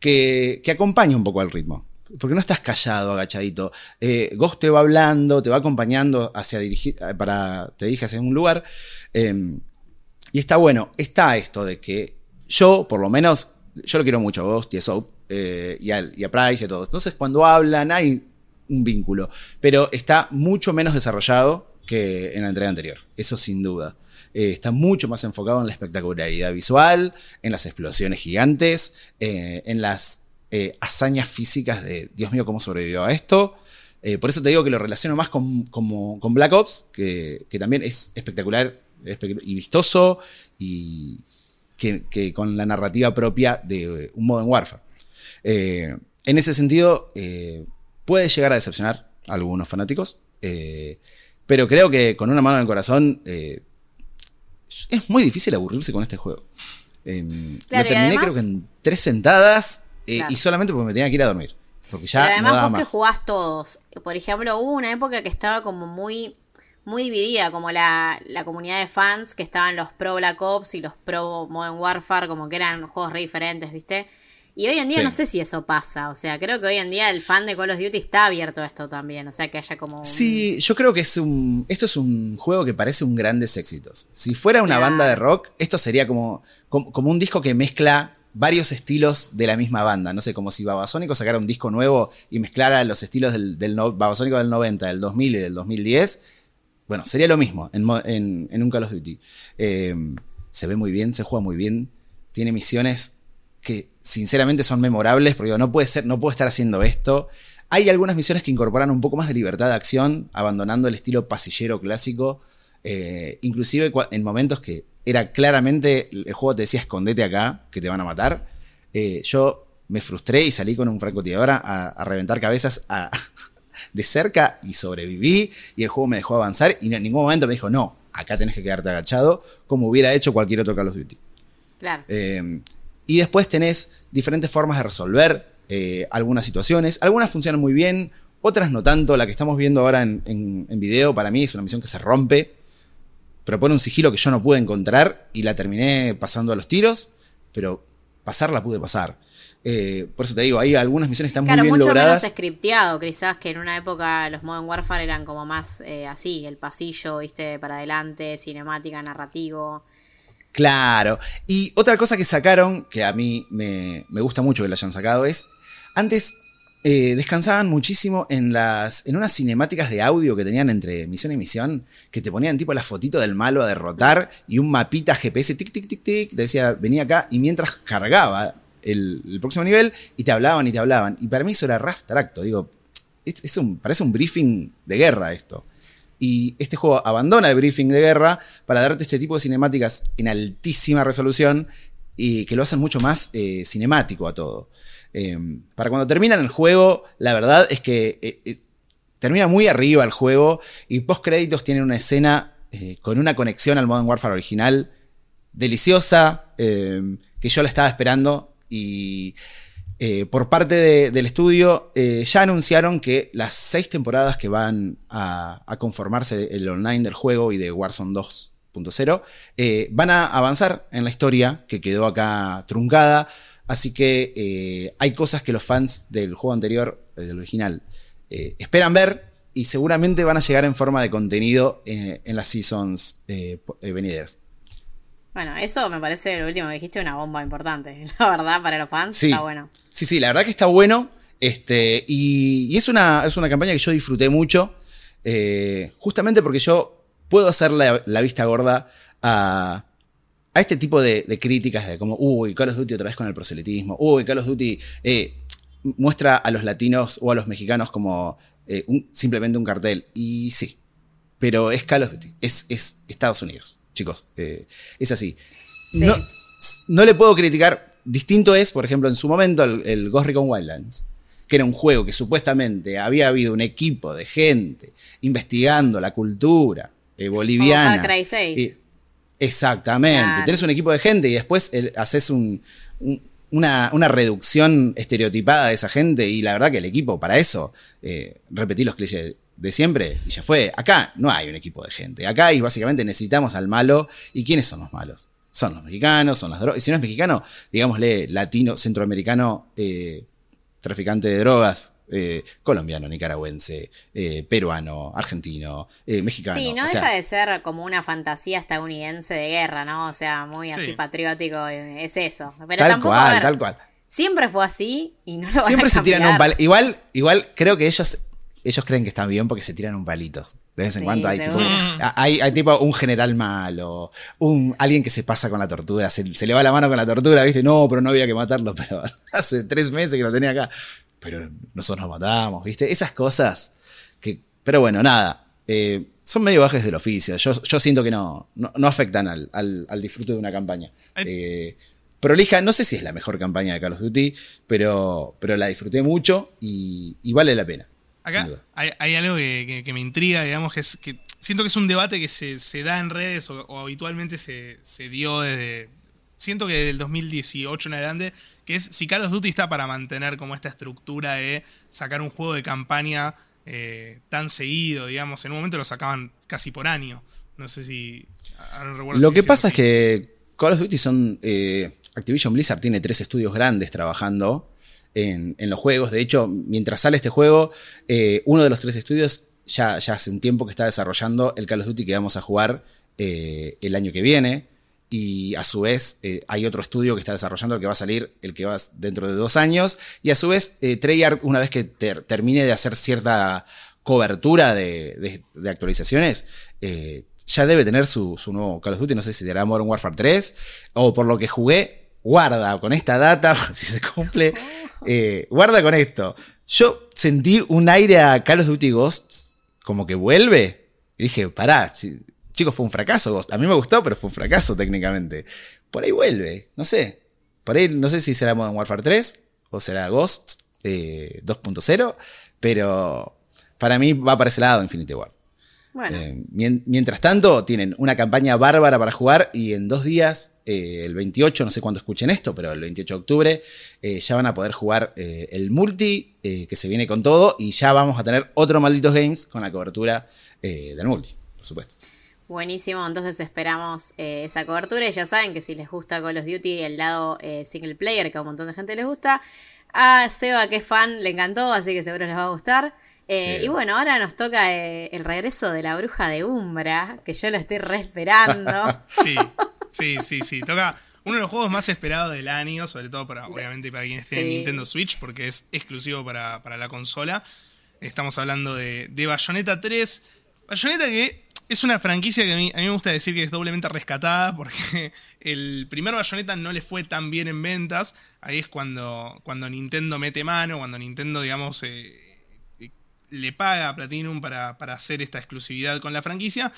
que, que acompaña un poco al ritmo. Porque no estás callado, agachadito. Eh, Ghost te va hablando, te va acompañando hacia dirigir, para te dirijas hacia un lugar. Eh, y está bueno, está esto de que yo, por lo menos, yo lo quiero mucho a Ghost y a Soap, eh, y, a, Price y a todos. Entonces, cuando hablan, hay un vínculo. Pero está mucho menos desarrollado que en la entrega anterior. Eso sin duda. Eh, está mucho más enfocado en la espectacularidad visual, en las explosiones gigantes, eh, en las eh, hazañas físicas de, Dios mío, cómo sobrevivió a esto. por eso te digo que lo relaciono más con, con Black Ops, que, que, también es espectacular y vistoso y que, que, con la narrativa propia de un Modern Warfare. en ese sentido, puede llegar a decepcionar a algunos fanáticos, pero creo que con una mano en el corazón es muy difícil aburrirse con este juego. Eh, lo terminé creo que en tres sentadas eh, y solamente porque me tenía que ir a dormir. Porque ya además no daba vos más. que jugás todos. Por ejemplo, hubo una época que estaba como muy, muy dividida, como la, la comunidad de fans que estaban los pro Black Ops y los pro Modern Warfare, como que eran juegos re diferentes, ¿viste? Y hoy en día Sí. no sé si eso pasa. O sea, creo que hoy en día el fan de Call of Duty está abierto a esto también. O sea, que haya como. un- Sí, yo creo que es un. Esto es un juego que parece un grandes éxitos. Si fuera una banda de rock, esto sería como, como, como un disco que mezcla varios estilos de la misma banda. No sé, como si Babasónico sacara un disco nuevo y mezclara los estilos del, del Babasónico del 90, del 2000 y del 2010. Bueno, sería lo mismo en, un Call of Duty. Eh, se ve muy bien, se juega muy bien. Tiene misiones que sinceramente son memorables, porque digo, no puede ser, no puedo estar haciendo esto. Hay algunas misiones que incorporan un poco más de libertad de acción, abandonando el estilo pasillero clásico, eh, inclusive en momentos que era claramente el juego te decía escondete acá, que te van a matar. Eh, yo me frustré y salí con un francotirador a, a reventar cabezas a- <laughs> de cerca y sobreviví y el juego me dejó avanzar y en ningún momento me dijo, no, acá tenés que quedarte agachado, como hubiera hecho cualquier otro Call of Duty. Claro. Eh, y después tenés diferentes formas de resolver eh, algunas situaciones. Algunas funcionan muy bien, otras no tanto. La que estamos viendo ahora en, en- en video para mí es una misión que se rompe. Propone un sigilo que yo no pude encontrar y la terminé pasando a los tiros, pero pasar la pude pasar. Eh, por eso te digo, ahí algunas misiones están Claro, muy bien mucho logradas. menos scripteado, quizás que en una época los Modern Warfare eran como más eh, así, el pasillo, viste, para adelante, cinemática, narrativo. Claro. Y otra cosa que sacaron, que a mí me, me gusta mucho que lo hayan sacado, es. Antes eh, descansaban muchísimo en las. en unas cinemáticas de audio que tenían entre misión y misión, que te ponían tipo la fotito del malo a derrotar y un mapita GPS, tic, tic, tic, tic, te decía, venía acá, y mientras cargaba el, próximo nivel, y te hablaban y te hablaban. Y para mí eso era re abstracto. Digo, parece un briefing de guerra esto. Y este juego abandona el briefing de guerra para darte este tipo de cinemáticas en altísima resolución y que lo hacen mucho más eh, cinemático a todo. Eh, para cuando terminan el juego, la verdad es que eh, eh, termina muy arriba el juego y post créditos tienen una escena eh, con una conexión al Modern Warfare original deliciosa eh, que yo la estaba esperando y por parte de- del estudio ya anunciaron que las seis temporadas que van a, conformarse el online del juego y de Warzone 2.0 eh, van a avanzar en la historia que quedó acá truncada. Así que eh, hay cosas que los fans del juego anterior, eh, del original, eh, esperan ver y seguramente van a llegar en forma de contenido eh, en las seasons venideras. Bueno, eso me parece lo último que dijiste, una bomba importante. <laughs> La verdad, para los fans Sí. está bueno. Sí, sí, la verdad que está bueno. Este, y, y es, una, es una campaña que yo disfruté mucho. justamente porque yo puedo hacer la, la vista gorda a, a este tipo de, de críticas de como, uy, Call of Duty otra vez con el proselitismo, uy, Call of Duty eh, muestra a los latinos o a los mexicanos como eh, un- simplemente un cartel. Y sí, pero es Call of Duty, es, es Estados Unidos, chicos, eh, es así. No, no le puedo criticar, distinto es, por ejemplo, en su momento el, el Ghost Recon Wildlands, que era un juego que supuestamente había habido un equipo de gente investigando la cultura eh, boliviana. Far Cry 6. Eh, exactamente. Claro. Tenés un equipo de gente y después el- haces un- un- una, una reducción estereotipada de esa gente y la verdad que el equipo para eso, eh, repetí los clichés de siempre y ya fue. Acá no hay un equipo de gente. Acá y básicamente necesitamos al malo. ¿Y quiénes son los malos? Son los mexicanos, son las drogas. Y si no es mexicano, digámosle latino, centroamericano, eh, traficante de drogas, eh, colombiano, nicaragüense, eh, peruano, argentino, eh, mexicano. Sí, no O deja sea, de ser como una fantasía estadounidense de guerra, ¿no? O sea, muy así Sí. patriótico, es eso. Pero tal tampoco, cual, ver, tal cual. siempre fue así y no lo van Siempre a se tiran un palito. Igual, igual creo que ellos, ellos creen que están bien porque se tiran un palito. De vez en Sí, cuando hay tipo, hay tipo un general malo, un, alguien que se pasa con la tortura, se, se le va la mano con la tortura, ¿viste? No, pero no había que matarlo, <laughs> pero hace tres meses que lo tenía acá. Pero nosotros nos matamos, ¿viste? Esas cosas que. Pero bueno, nada. eh, son medio bajes del oficio. Yo, yo siento que no, no, no afectan al, al- al disfrute de una campaña. Eh, prolija, no sé si es la mejor campaña de Call of Duty, pero, pero la disfruté mucho y, y vale la pena. Acá hay, hay algo que, que- que me intriga, digamos, que es que siento que es un debate que se, se da en redes o, o habitualmente se, se dio desde. Siento que desde el 2018 en adelante, que es si Call of Duty está para mantener como esta estructura de sacar un juego de campaña eh, tan seguido, digamos. En un momento lo sacaban casi por año. No sé si. no Lo si que pasa es que Call of Duty son. eh, Activision Blizzard tiene tres estudios grandes trabajando en, en los juegos. De hecho, mientras sale este juego, eh, uno de los tres estudios ya, ya hace un tiempo que está desarrollando el Call of Duty que vamos a jugar eh, el año que viene. Y a su vez eh, hay otro estudio que está desarrollando el que va a salir el que va dentro de dos años. Y a su vez, eh, Treyarch, una vez que ter- termine de hacer cierta cobertura de, de- de actualizaciones, eh, ya debe tener su, su nuevo Call of Duty. No sé si será Modern Warfare 3 o por lo que jugué, guarda con esta data, <laughs> si se cumple, <laughs> eh, guarda con esto. Yo sentí un aire a Call of Duty Ghosts como que vuelve. Y dije, pará, si- chicos, fue un fracaso Ghost. A mí me gustó, pero fue un fracaso técnicamente. Por ahí vuelve, no sé. Por ahí no sé si será Modern Warfare 3 o será Ghost eh, 2.0, pero para mí va para ese lado Infinity War. Bueno, Eh, mien- mientras tanto, tienen una campaña bárbara para jugar y en dos días, eh, el 28, no sé cuándo escuchen esto, pero el 28 de octubre, eh, ya van a poder jugar el multi, que se viene con todo, y ya vamos a tener otro Malditos Games con la cobertura del multi, por supuesto. Buenísimo. Entonces esperamos eh, esa cobertura. Y ya saben que si les gusta Call of Duty, el lado eh, single player, que a un montón de gente les gusta. A Seba, que es fan, le encantó, así que seguro les va a gustar. Eh, Sí. Y bueno, ahora nos toca el regreso de la bruja de Umbra, que yo lo estoy re esperando. <laughs> Sí, sí, sí, sí. Toca uno de los juegos más esperados del año, sobre todo para, obviamente, para quienes tienen Sí. Nintendo Switch, porque es exclusivo para, para la consola. Estamos hablando de, de Bayonetta 3. Bayonetta que es una franquicia que a mí, a mí me gusta decir que es doblemente rescatada, porque <laughs> el primer Bayonetta no le fue tan bien en ventas. Ahí es cuando, cuando Nintendo mete mano, cuando Nintendo, digamos, eh, eh, le paga a Platinum para, para hacer esta exclusividad con la franquicia.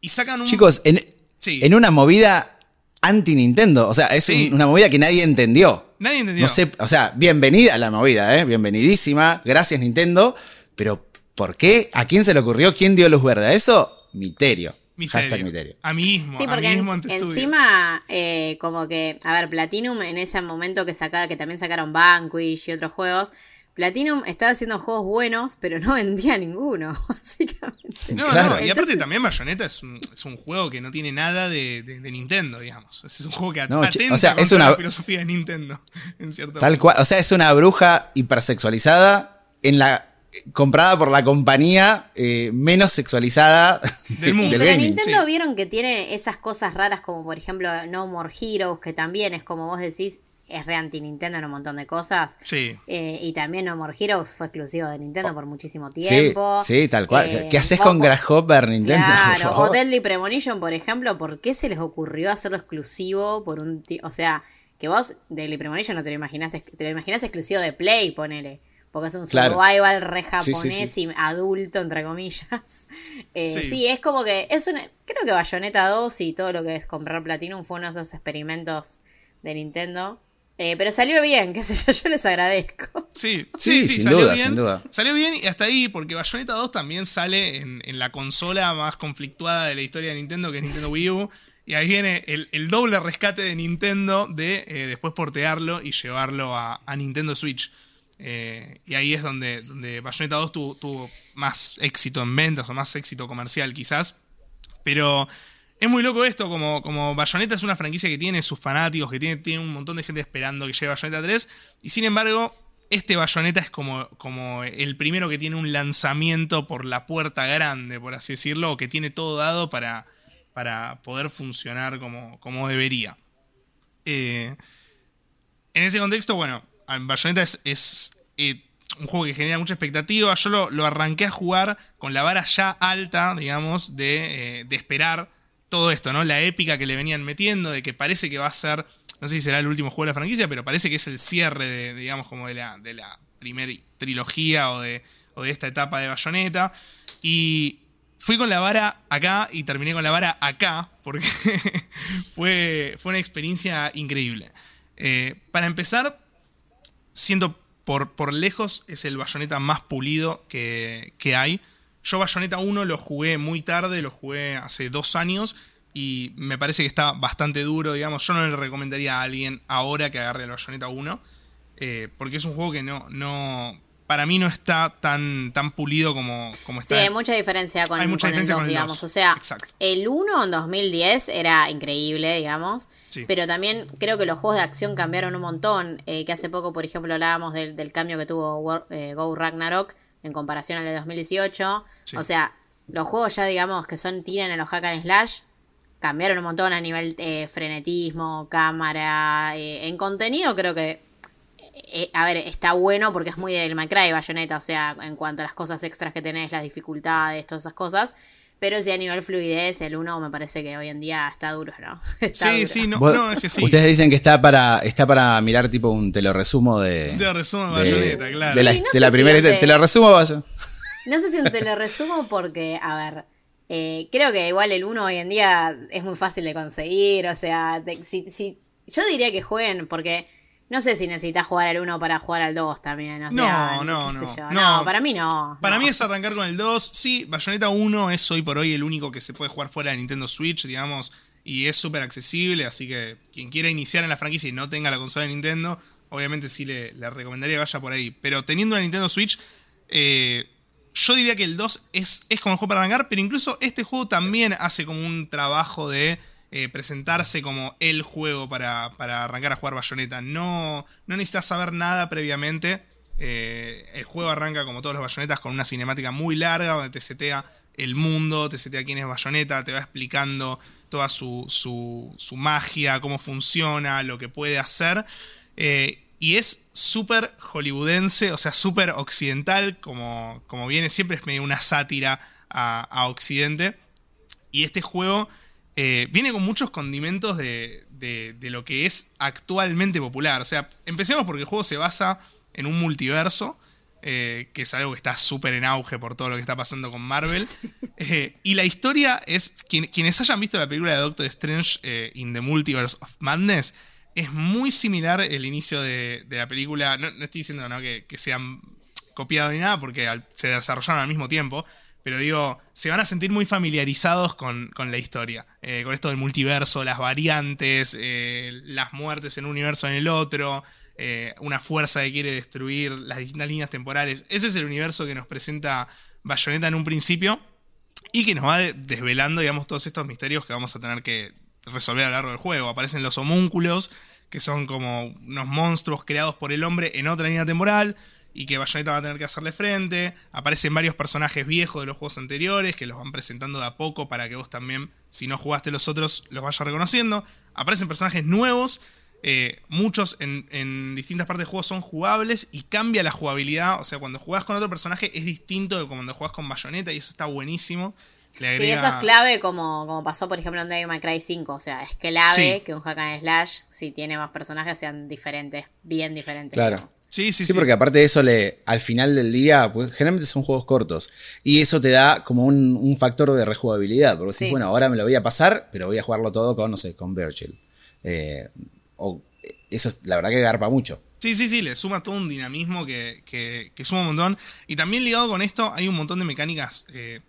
Y sacan un... Chicos, en, Sí. en una movida anti-Nintendo, o sea, es Sí. un- una movida que nadie entendió. Nadie entendió. No sé, o sea, bienvenida a la movida, ¿eh? Bienvenidísima. Gracias, Nintendo. Pero, ¿por qué? ¿A quién se le ocurrió? ¿Quién dio luz verde a eso? Misterio. Misterio. Hashtag misterio. A mí mismo. Sí, a porque mí en- mismo ante estudios. encima, eh, como que, a ver, Platinum en ese momento que saca, que también sacaron Vanquish y otros juegos, Platinum estaba haciendo juegos buenos, pero no vendía <laughs> ninguno, <laughs> básicamente. No, Claro. no, y aparte Entonces- también Bayonetta es un, es un juego que no tiene nada de, de- de Nintendo, digamos. Es un juego que No, atenta o sea, es una- la filosofía de Nintendo, <laughs> en cierto Tal punto. cual. O sea, es una bruja hipersexualizada en la comprada por la compañía eh, menos sexualizada <laughs> Del mundo. Del pero gaming. Nintendo sí. vieron que tiene esas cosas raras como por ejemplo No More Heroes, que también es como vos decís, es re anti-Nintendo en un montón de cosas. Sí. Eh, y también No More Heroes fue exclusivo de Nintendo por muchísimo tiempo. Sí, sí tal cual. Eh, ¿Qué haces con Grasshopper Nintendo? Claro, o Deadly Premonition, por ejemplo, ¿por qué se les ocurrió hacerlo exclusivo por un O sea, que vos Deadly Premonition no te lo imaginás, te lo imaginás exclusivo de Play, ponele. Porque es un Claro. survival re japonés sí, sí. y adulto, entre comillas. <laughs> Eh, Sí. sí. es como que es una. Creo que Bayonetta 2 y todo lo que es comprar Platinum fue uno de esos experimentos de Nintendo. Eh, pero salió bien, <laughs> qué sé yo, yo les agradezco. Sí, Sí, sí, sí, sin salió duda, bien. sin duda. Salió bien y hasta ahí, porque Bayonetta 2 también sale en, en la consola más conflictuada de la historia de Nintendo, que es Nintendo Wii U. Y ahí viene el, el doble rescate de Nintendo de eh, después portearlo y llevarlo a, a Nintendo Switch. Eh, y ahí es donde, donde Bayonetta 2 tuvo, más éxito en ventas o más éxito comercial quizás. Pero es muy loco esto, como, como Bayonetta es una franquicia que tiene sus fanáticos, que tiene, tiene un montón de gente esperando que llegue Bayonetta 3. Y sin embargo, este Bayonetta es como, como el primero que tiene un lanzamiento por la puerta grande, por así decirlo, o que tiene todo dado para, para poder funcionar como, como debería. Eh, en ese contexto, bueno, Bayonetta es, eh, un juego que genera mucha expectativa. Yo lo, arranqué a jugar con la vara ya alta, digamos, de, eh, de esperar todo esto, ¿no? La épica que le venían metiendo, de que parece que va a ser, no sé si será el último juego de la franquicia, pero parece que es el cierre de, digamos, como de la, primera trilogía o de, o de esta etapa de Bayonetta. Y fui con la vara acá y terminé con la vara acá, porque <laughs> fue, fue una experiencia increíble. Eh, para empezar, siento por, por lejos es el Bayonetta más pulido que, que hay. Yo Bayonetta 1 lo jugué muy tarde, lo jugué hace dos años y me parece que está bastante duro, digamos. Yo no le recomendaría a alguien ahora que agarre el Bayonetta 1, eh, porque es un juego que no, no, para mí no está tan, tan pulido como, como Sí, está. hay mucha diferencia con, Hay mucha con diferencia el 2, con el digamos. 2. O sea, Exacto. el 1 en 2010 era increíble, digamos. Sí. Pero también creo que los juegos de acción cambiaron un montón. eh, que hace poco, por ejemplo, hablábamos del, del cambio que tuvo War- eh, Go Ragnarok en comparación al de 2018. Sí. O sea, los juegos ya, digamos, que son tiran en los hack and slash, cambiaron un montón a nivel eh, frenetismo, cámara. en contenido creo que eh, a ver, está bueno porque es muy del Minecraft Bayonetta, o sea, en cuanto a las cosas extras que tenés, las dificultades, todas esas cosas. Pero si a nivel fluidez, el 1 me parece que hoy en día está duro, ¿no? <laughs> Está Sí, duro. sí, no, es que sí. Ustedes dicen que está para, está para mirar tipo un te lo resumo de. Te lo resumo de Bayonetta, claro. De la, Sí, no de sé la si primera. Te lo resumo, vaya. No sé si te lo resumo porque, a ver, eh, creo que igual el 1 hoy en día es muy fácil de conseguir, o sea, de- si, si- yo diría que jueguen porque no sé si necesitas jugar al 1 para jugar al 2 también, o No, sea, no, no, no. no, para mí no. Para no. mí es arrancar con el 2. Sí, Bayonetta 1 es hoy por hoy el único que se puede jugar fuera de Nintendo Switch, digamos, y es súper accesible, así que quien quiera iniciar en la franquicia y no tenga la consola de Nintendo, obviamente sí le, le recomendaría que vaya por ahí. Pero teniendo la Nintendo Switch, eh, yo diría que el 2 es, es como el juego para arrancar, pero incluso este juego también hace como un trabajo de eh, presentarse como el juego para, para arrancar a jugar Bayonetta. No, no necesitas saber nada previamente. Eh, el juego arranca como todos los Bayonetas con una cinemática muy larga donde te setea el mundo, te setea quién es Bayonetta, te va explicando toda su, su, su magia, cómo funciona, lo que puede hacer. Eh, y es súper hollywoodense, o sea, súper occidental, como, como viene siempre, es medio una sátira a, a Occidente. Y este juego eh, viene con muchos condimentos de, de- de lo que es actualmente popular. O sea, empecemos porque el juego se basa en un multiverso, eh, que es algo que está súper en auge por todo lo que está pasando con Marvel. <laughs> Eh, y la historia es, quien- quienes hayan visto la película de Doctor Strange in the Multiverse of Madness, es muy similar el inicio de, de la película. No, no estoy diciendo ¿no? que, que sean copiado ni nada porque se desarrollaron al mismo tiempo. Pero digo, se van a sentir muy familiarizados con, con la historia. Eh, con esto del multiverso, las variantes, eh, las muertes en un universo en el otro, eh, una fuerza que quiere destruir las distintas líneas temporales. Ese es el universo que nos presenta Bayonetta en un principio y que nos va de- desvelando, digamos, todos estos misterios que vamos a tener que resolver a lo largo del juego. Aparecen los homúnculos, que son como unos monstruos creados por el hombre en otra línea temporal y que Bayonetta va a tener que hacerle frente. Aparecen varios personajes viejos de los juegos anteriores que los van presentando de a poco para que vos también, si no jugaste los otros, los vayas reconociendo. Aparecen personajes nuevos Eh, muchos en, distintas partes del juego son jugables y cambia la jugabilidad. O sea, cuando jugás con otro personaje es distinto de cuando jugás con Bayonetta y eso está buenísimo. Sí, eso es clave como, como pasó, por ejemplo, en Devil May Cry 5. O sea, es clave que un hack and slash, si tiene más personajes, sean diferentes, bien diferentes. Claro. Sí, sí. Sí, porque aparte de eso, le, al final del día, pues generalmente son juegos cortos. Y eso te da como un, factor de rejugabilidad. Porque decís, bueno, ahora me lo voy a pasar, pero voy a jugarlo todo con, no sé, con Virgil. Eh, o, eso la verdad que garpa mucho. Sí, sí, sí, le suma todo un dinamismo que, que, suma un montón. Y también ligado con esto, hay un montón de mecánicas eh,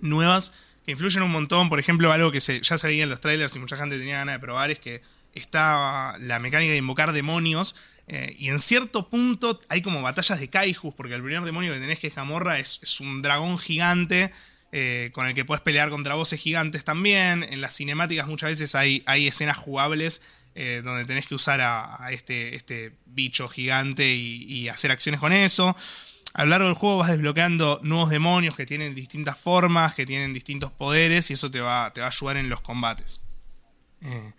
nuevas que influyen un montón. Por ejemplo, algo que se, ya se veía en los trailers y mucha gente tenía ganas de probar es que está la mecánica de invocar demonios. Eh, y en cierto punto hay como batallas de kaijus, porque el primer demonio que tenés que es Gamorra es, es un dragón gigante eh, con el que puedes pelear contra voces gigantes también. En las cinemáticas muchas veces hay, hay escenas jugables eh, donde tenés que usar a, este, este, bicho gigante y, hacer acciones con eso. A lo largo del juego vas desbloqueando nuevos demonios que tienen distintas formas, que tienen distintos poderes y eso te va, te va a ayudar en los combates. Eh,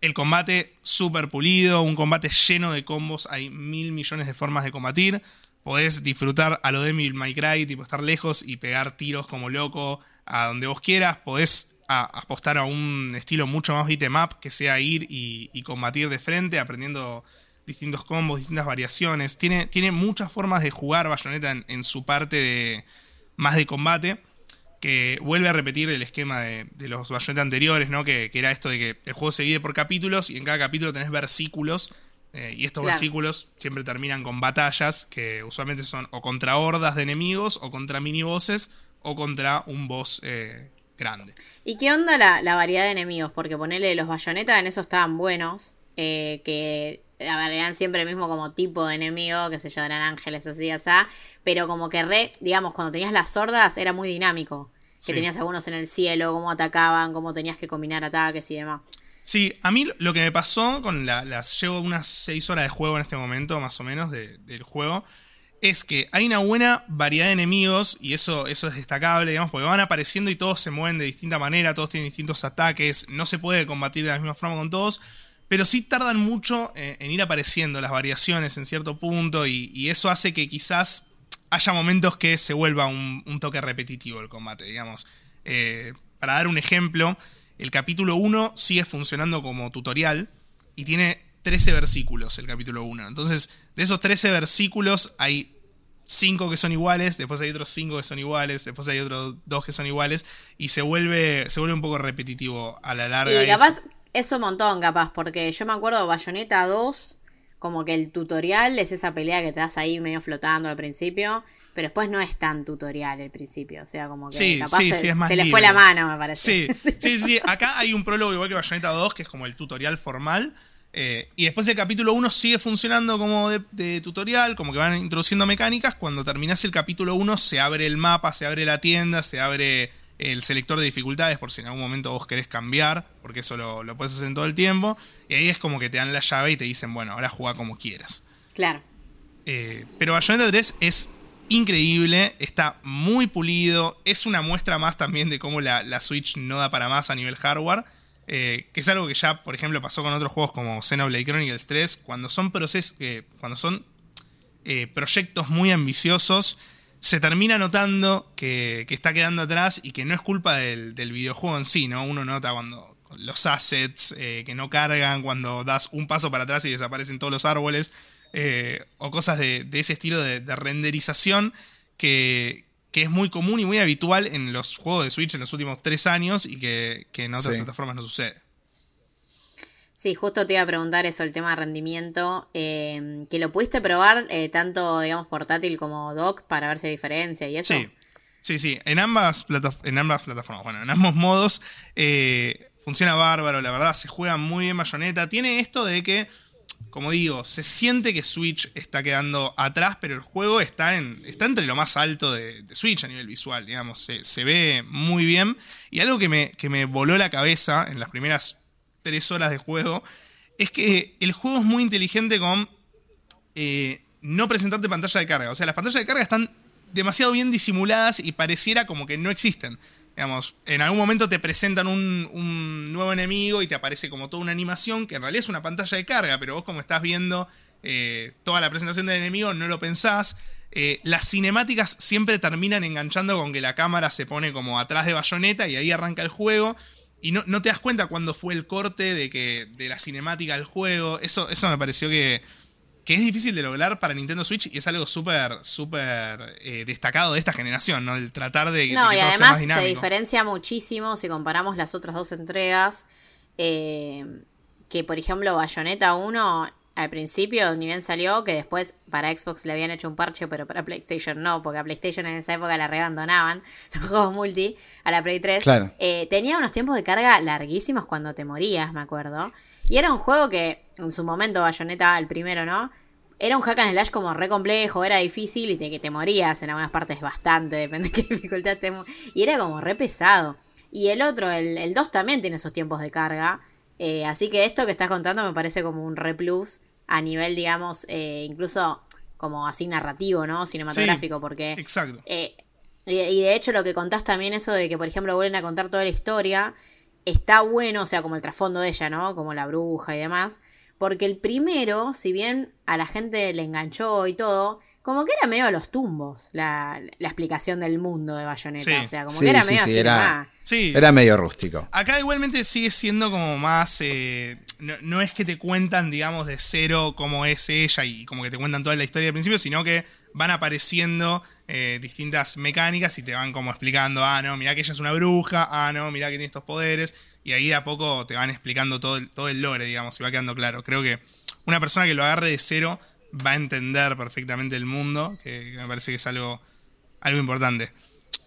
el combate súper pulido, un combate lleno de combos, hay mil millones de formas de combatir. Podés disfrutar a lo de My Cry, tipo estar lejos y pegar tiros como loco a donde vos quieras. Podés apostar a un estilo mucho más beat'em que sea ir y, combatir de frente, aprendiendo distintos combos, distintas variaciones. Tiene, tiene muchas formas de jugar Bayonetta en, su parte de, más de combate, que vuelve a repetir el esquema de, los Bayonetta anteriores, ¿no? Que, era esto de que el juego se divide por capítulos y en cada capítulo tenés versículos. Eh, y estos versículos siempre terminan con batallas que usualmente son o contra hordas de enemigos, o contra mini bosses, o contra un boss eh, grande. ¿Y qué onda la, variedad de enemigos? Porque ponerle los bayonetas en eso estaban buenos. Eh, que a ver, eran siempre el mismo como tipo de enemigo, que se llaman ángeles así, así. Pero como que re, digamos, cuando tenías las sordas era muy dinámico. Que tenías algunos en el cielo, cómo atacaban, cómo tenías que combinar ataques y demás. Sí, a mí lo que me pasó con las. Llevo unas 6 horas de juego en este momento, más o menos, del juego es que hay una buena variedad de enemigos y eso, eso es destacable, digamos, porque van apareciendo y todos se mueven de distinta manera, todos tienen distintos ataques, no se puede combatir de la misma forma con todos, pero sí tardan mucho eh, en ir apareciendo las variaciones en cierto punto y, eso hace que quizás haya momentos que se vuelva un, toque repetitivo el combate, digamos. Eh, para dar un ejemplo, el capítulo 1 sigue funcionando como tutorial y tiene 13 versículos el capítulo 1. Entonces, de esos 13 versículos hay 5 que son iguales, después hay otros 5 que son iguales, después hay otros 2 que son iguales, y se vuelve, se vuelve un poco repetitivo a la larga. Y capaz, eso. Un montón, capaz, porque yo me acuerdo de Bayonetta 2, como que el tutorial es esa pelea que te das ahí medio flotando al principio. Pero después no es tan tutorial el principio. O sea, como que capaz se, le fue la mano, me parece. Sí, <laughs> sí, sí. Acá hay un prólogo igual que Bayonetta 2, que es como el tutorial formal. Eh, y después el capítulo 1 sigue funcionando como de, tutorial, como que van introduciendo mecánicas. Cuando terminas el capítulo 1 se abre el mapa, se abre la tienda, se abre el selector de dificultades por si en algún momento vos querés cambiar, porque eso lo, puedes hacer en todo el tiempo. Y ahí es como que te dan la llave y te dicen, bueno, ahora juega como quieras. Claro. Eh, pero Bayonetta 3 es increíble, está muy pulido, es una muestra más también de cómo la, la Switch no da para más a nivel hardware. Eh, que es algo que ya, por ejemplo, pasó con otros juegos como Xenoblade Chronicles 3, cuando son procesos, eh, cuando son proyectos muy ambiciosos, se termina notando que, está quedando atrás y que no es culpa del, videojuego en sí, ¿no? Uno nota cuando los assets que no cargan, cuando das un paso para atrás y desaparecen todos los árboles, o cosas de, ese estilo de renderización que, que es muy común y muy habitual en los juegos de Switch en los últimos tres años y que, en otras plataformas no sucede. Sí, justo te iba a preguntar eso, el tema de rendimiento, eh, que lo pudiste probar eh, tanto, digamos, portátil como dock para ver si hay diferencia y eso. Sí, sí, sí, en ambas, en ambas plataformas, bueno, en ambos modos eh, funciona bárbaro, la verdad, se juega muy bien Bayonetta. Tiene esto de que como digo, se siente que Switch está quedando atrás, pero el juego está, en, está entre lo más alto de, Switch a nivel visual, digamos, se, ve muy bien. Y algo que me, que me voló la cabeza en las primeras tres horas de juego es que el juego es muy inteligente con eh, no presentarte pantalla de carga. O sea, las pantallas de carga están demasiado bien disimuladas y pareciera como que no existen. Digamos, en algún momento te presentan un, nuevo enemigo y te aparece como toda una animación que en realidad es una pantalla de carga, pero vos como estás viendo eh, toda la presentación del enemigo no lo pensás. Eh, las cinemáticas siempre terminan enganchando con que la cámara se pone como atrás de bayoneta y ahí arranca el juego. Y no, no te das cuenta cuándo fue el corte de, que, de la cinemática del juego. Eso, eso me pareció que, que es difícil de lograr para Nintendo Switch y es algo súper, súper eh, destacado de esta generación, ¿no? El tratar de, no, y además se diferencia muchísimo si comparamos las otras dos entregas. Eh, que por ejemplo Bayonetta 1 al principio ni bien salió, que después para Xbox le habían hecho un parche, pero para PlayStation no, porque a PlayStation en esa época la reabandonaban <laughs> los juegos multi, a la Play 3. Eh, tenía unos tiempos de carga larguísimos cuando te morías, me acuerdo. Y era un juego que en su momento, Bayonetta, el primero, ¿no? Era un hack and slash como re complejo, era difícil y te, que te morías en algunas partes bastante, <laughs> depende de qué dificultad te Y era como re pesado. Y el otro, el, 2 también tiene esos tiempos de carga. Eh, así que esto que estás contando me parece como un re plus a nivel, digamos, eh, incluso como así narrativo, ¿no? Cinematográfico, porque... Exacto. Eh, y, de hecho lo que contás también eso de que, por ejemplo, vuelven a contar toda la historia, está bueno, o sea, como el trasfondo de ella, ¿no? Como la bruja y demás. Porque el primero, si bien a la gente le enganchó y todo, como que era medio a los tumbos la, explicación del mundo de Bayonetta. O sea, como que era medio así. Era, era medio rústico. Acá igualmente sigue siendo como más. Eh, no, es que te cuentan, digamos, de cero cómo es ella y como que te cuentan toda la historia del principio, sino que van apareciendo eh, distintas mecánicas y te van como explicando, ah, no, mira que ella es una bruja, ah, no, mira que tiene estos poderes. Y ahí de a poco te van explicando todo el, todo el lore, digamos, y va quedando claro. Creo que una persona que lo agarre de cero va a entender perfectamente el mundo, que, me parece que es algo, algo importante.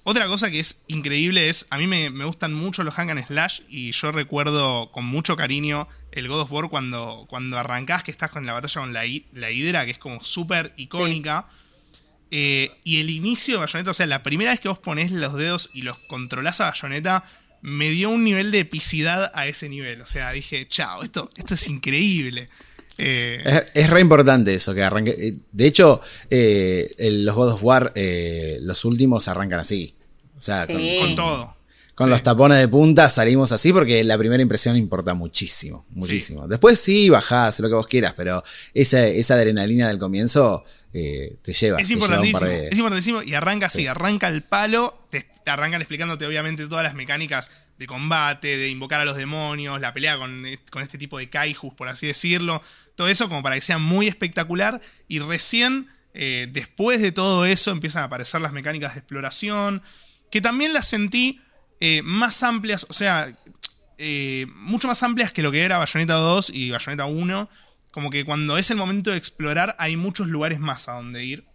Otra cosa que es increíble es, a mí me, gustan mucho los Hang and Slash y yo recuerdo con mucho cariño el God of War cuando, cuando arrancás que estás con la batalla con la, la Hidra, que es como súper icónica. Eh, y el inicio de Bayonetta, o sea, la primera vez que vos ponés los dedos y los controlás a Bayonetta, me dio un nivel de epicidad a ese nivel. O sea, dije, chao, esto, esto es increíble. Eh, es, re importante eso, que arranque. Eh, de hecho, eh, los God of War, los últimos arrancan así. O sea, con, todo. Con los tapones de punta salimos así porque la primera impresión importa muchísimo, muchísimo. Después sí, bajás, lo que vos quieras, pero esa, esa adrenalina del comienzo te lleva. Es importantísimo, es importantísimo y arranca así, arranca el palo, te arrancan explicándote obviamente todas las mecánicas de combate, de invocar a los demonios, la pelea con, con este tipo de kaijus, por así decirlo. Todo eso como para que sea muy espectacular. Y recién, eh, después de todo eso, empiezan a aparecer las mecánicas de exploración. Que también las sentí eh, más amplias, o sea, eh, mucho más amplias que lo que era Bayonetta 2 y Bayonetta 1. Como que cuando es el momento de explorar hay muchos lugares más a donde ir.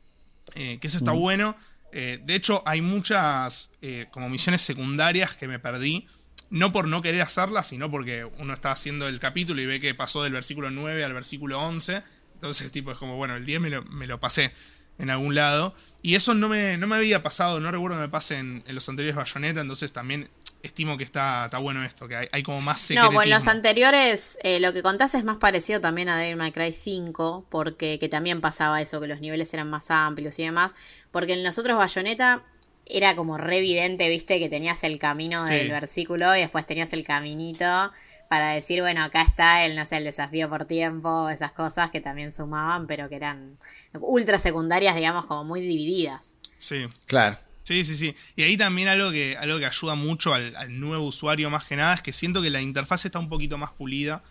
que eso está bueno. De hecho, hay muchas como misiones secundarias que me perdí. No por no querer hacerlas, sino porque uno está haciendo el capítulo y ve que pasó del versículo 9 al versículo 11. Entonces, tipo, es como, bueno, el 10 me lo, pasé en algún lado. Y eso no me, no me había pasado, no recuerdo que me pase en, los anteriores Bayonetta, entonces también estimo que está, está bueno esto, que hay, como más secretismo. No, bueno, los anteriores, eh, lo que contás es más parecido también a Devil May Cry 5, porque que también pasaba eso, que los niveles eran más amplios y demás. Porque en los otros Bayonetta era como re evidente, viste, que tenías el camino del versículo y después tenías el caminito para decir, bueno, acá está el, no sé, el desafío por tiempo, esas cosas que también sumaban, pero que eran ultra secundarias, digamos, como muy divididas. Sí. Claro. Sí, sí, sí. Y ahí también algo que, algo que ayuda mucho al, nuevo usuario más que nada es que siento que la interfaz está un poquito más pulida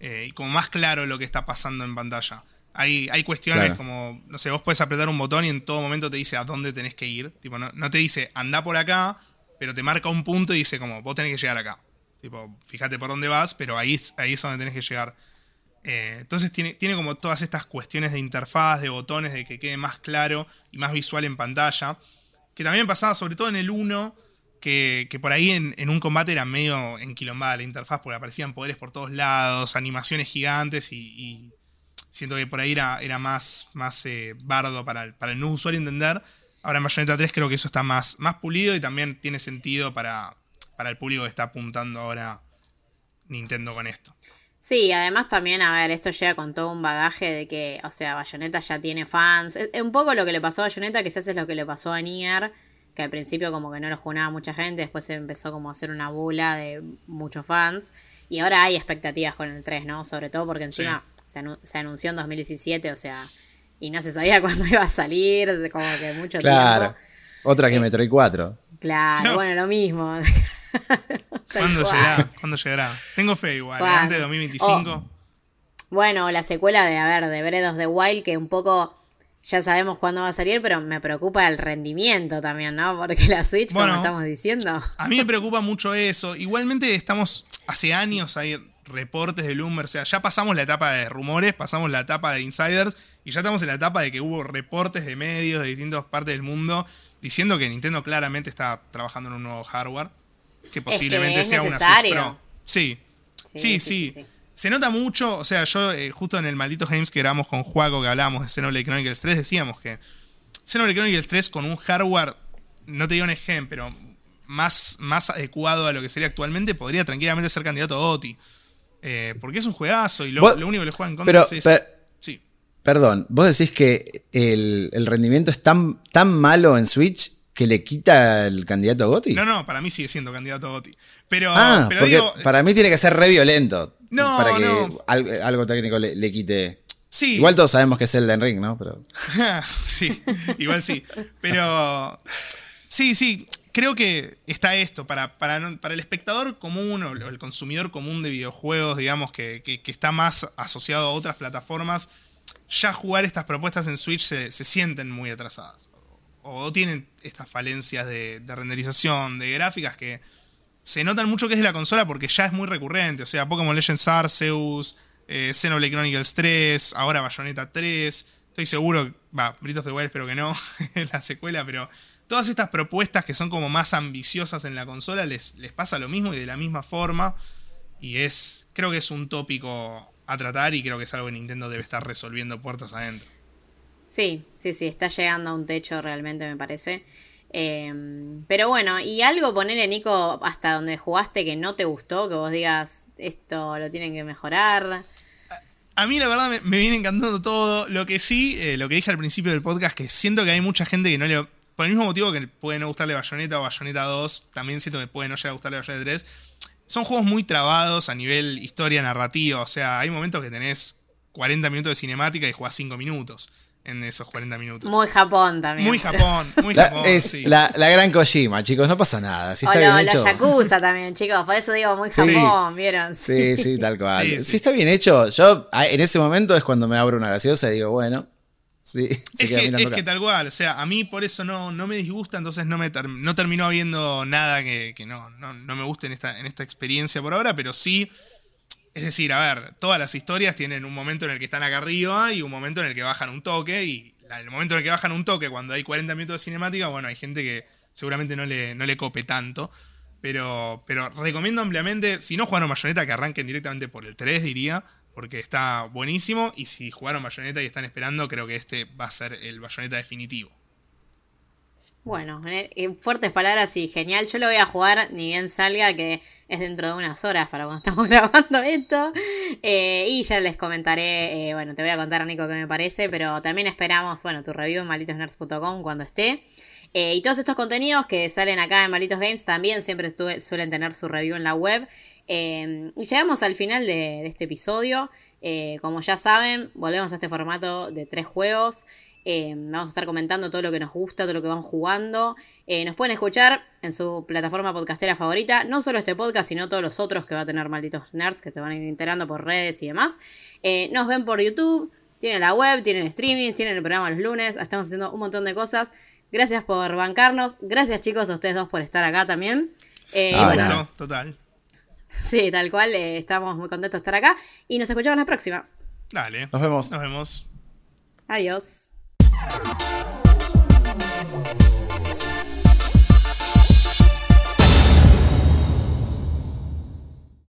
eh, y como más claro lo que está pasando en pantalla. Hay, hay cuestiones como, no sé, vos puedes apretar un botón y en todo momento te dice a dónde tenés que ir. Tipo, no, no te dice anda por acá, pero te marca un punto y dice como vos tenés que llegar acá. Tipo, fíjate por dónde vas, pero ahí, ahí es donde tenés que llegar. Eh, entonces tiene, tiene como todas estas cuestiones de interfaz, de botones, de que quede más claro y más visual en pantalla. Que también pasaba, sobre todo en el 1, que, por ahí en, un combate era medio enquilombada la interfaz, porque aparecían poderes por todos lados, animaciones gigantes y Siento que por ahí era, era más, más eh, bardo para el, para el nuevo usuario entender. Ahora en Bayonetta 3 creo que eso está más, más pulido y también tiene sentido para, para el público que está apuntando ahora Nintendo con esto. Sí, además también, a ver, esto llega con todo un bagaje de que, o sea, Bayonetta ya tiene fans. Es, un poco lo que le pasó a Bayonetta, que se hace lo que le pasó a Nier, que al principio como que no lo jugaba mucha gente, después se empezó como a hacer una bula de muchos fans. Y ahora hay expectativas con el 3, ¿no? Sobre todo porque encima se, se, anunció en 2017, o sea, y no se sabía <laughs> cuándo iba a salir, como que mucho claro. Otra que Metroid 4. Claro, bueno, lo mismo. <laughs> ¿Cuándo llegará? ¿Cuándo llegará? Tengo fe igual, antes de 2025. bueno, la secuela de, a ver, de Breath of the Wild, que un poco ya sabemos cuándo va a salir, pero me preocupa el rendimiento también, ¿no? Porque la Switch, como estamos diciendo. A mí me preocupa mucho eso. Igualmente estamos, hace años hay reportes de Bloomberg, o sea, ya pasamos la etapa de rumores, pasamos la etapa de insiders, y ya estamos en la etapa de que hubo reportes de medios de distintas partes del mundo diciendo que Nintendo claramente está trabajando en un nuevo hardware, que posiblemente sea una Switch Pro. Sí. Sí sí, Se nota mucho, o sea, yo eh, justo en el maldito Games que grabamos con Juaco, que hablábamos de Xenoblade Chronicles 3, decíamos que Xenoblade Chronicles 3 con un hardware, no te digo un ejemplo, pero más, más adecuado a lo que sería actualmente, podría tranquilamente ser candidato a OTI. Eh, porque es un juegazo y lo, único que le juega en contra es Perdón, vos decís que el, rendimiento es tan, tan malo en Switch que le quita el candidato a Gotti. No, no, para mí sigue siendo candidato a Gotti. Pero, ah, porque para mí tiene que ser re violento. No, para que algo, técnico le, quite. Sí. Igual todos sabemos que es Elden Ring, ¿no? Pero... <laughs> sí, igual sí. Pero. Sí, sí. Creo que está esto. Para, para, para el espectador común o el consumidor común de videojuegos, digamos, que, que está más asociado a otras plataformas ya jugar estas propuestas en Switch se, sienten muy atrasadas. O, tienen estas falencias de, renderización, de gráficas que se notan mucho que es de la consola porque ya es muy recurrente. O sea, Pokémon Legends Arceus, eh, Xenoblade Chronicles 3, ahora Bayonetta 3. Estoy seguro, va, Britos de Wild espero que no, <laughs> la secuela, pero todas estas propuestas que son como más ambiciosas en la consola les, les pasa lo mismo y de la misma forma. Y es, creo que es un tópico a tratar y creo que es algo que Nintendo debe estar resolviendo puertas adentro. Sí, sí, sí, está llegando a un techo realmente me parece. Em, pero bueno, y algo ponele, Nico, hasta donde jugaste que no te gustó, que vos digas, esto lo tienen que mejorar. A, mí la verdad me, viene encantando todo. Lo que sí, eh, lo que dije al principio del podcast, que siento que hay mucha gente que no le... Por el mismo motivo que puede no gustarle Bayonetta o Bayonetta 2, también siento que puede no llegar a gustarle Bayonetta 3 son juegos muy trabados a nivel historia narrativa. O sea, hay momentos que tenés 40 minutos de cinemática y jugás 5 minutos en esos 40 minutos. Muy Japón también. Muy Japón, muy <laughs> Japón. Es la, gran Kojima, chicos, no pasa nada. Si está bien la hecho. Yakuza también, chicos, por eso digo muy Japón, ¿vieron? Sí, sí, tal cual. si está bien hecho, yo en ese momento es cuando me abro una gaseosa y digo, bueno, Sí, <laughs> es, que, tal cual, o sea, a mí por eso no, no me disgusta, entonces no, me no terminó habiendo nada que, no, no, me guste en esta, en esta experiencia por ahora, pero sí, es decir, a ver, todas las historias tienen un momento en el que están acá arriba y un momento en el que bajan un toque, y el momento en el que bajan un toque, cuando hay 40 minutos de cinemática, bueno, hay gente que seguramente no le, no le cope tanto. Pero, pero recomiendo ampliamente, si no jugaron Bayonetta, que arranquen directamente por el 3, diría porque está buenísimo y si jugaron Bayonetta y están esperando, creo que este va a ser el Bayonetta definitivo. Bueno, en fuertes palabras y genial. Yo lo voy a jugar ni bien salga, que es dentro de unas horas para cuando <laughs> estamos grabando esto. Eh, y ya les comentaré, eh, bueno, te voy a contar, Nico, qué me parece, pero también esperamos, bueno, tu review en malditosnerds.com cuando esté. Eh, y todos estos contenidos que salen acá en Malitos Games también siempre suelen tener su review en la web. Em, y llegamos al final de, este episodio. Eh, como ya saben, volvemos a este formato de tres juegos. Em, vamos a estar comentando todo lo que nos gusta, todo lo que van jugando. Eh, nos pueden escuchar en su plataforma podcastera favorita. No solo este podcast, sino todos los otros que va a tener Malditos Nerds, que se van a ir enterando por redes y demás. Eh, nos ven por YouTube, tienen la web, tienen streaming, tienen el programa los lunes. Estamos haciendo un montón de cosas. Gracias por bancarnos. Gracias chicos a ustedes dos por estar acá también. Ah, total. Sí, tal cual. Eh, estamos muy contentos de estar acá. Y nos escuchamos la próxima. Dale. Nos vemos. Nos vemos. Adiós.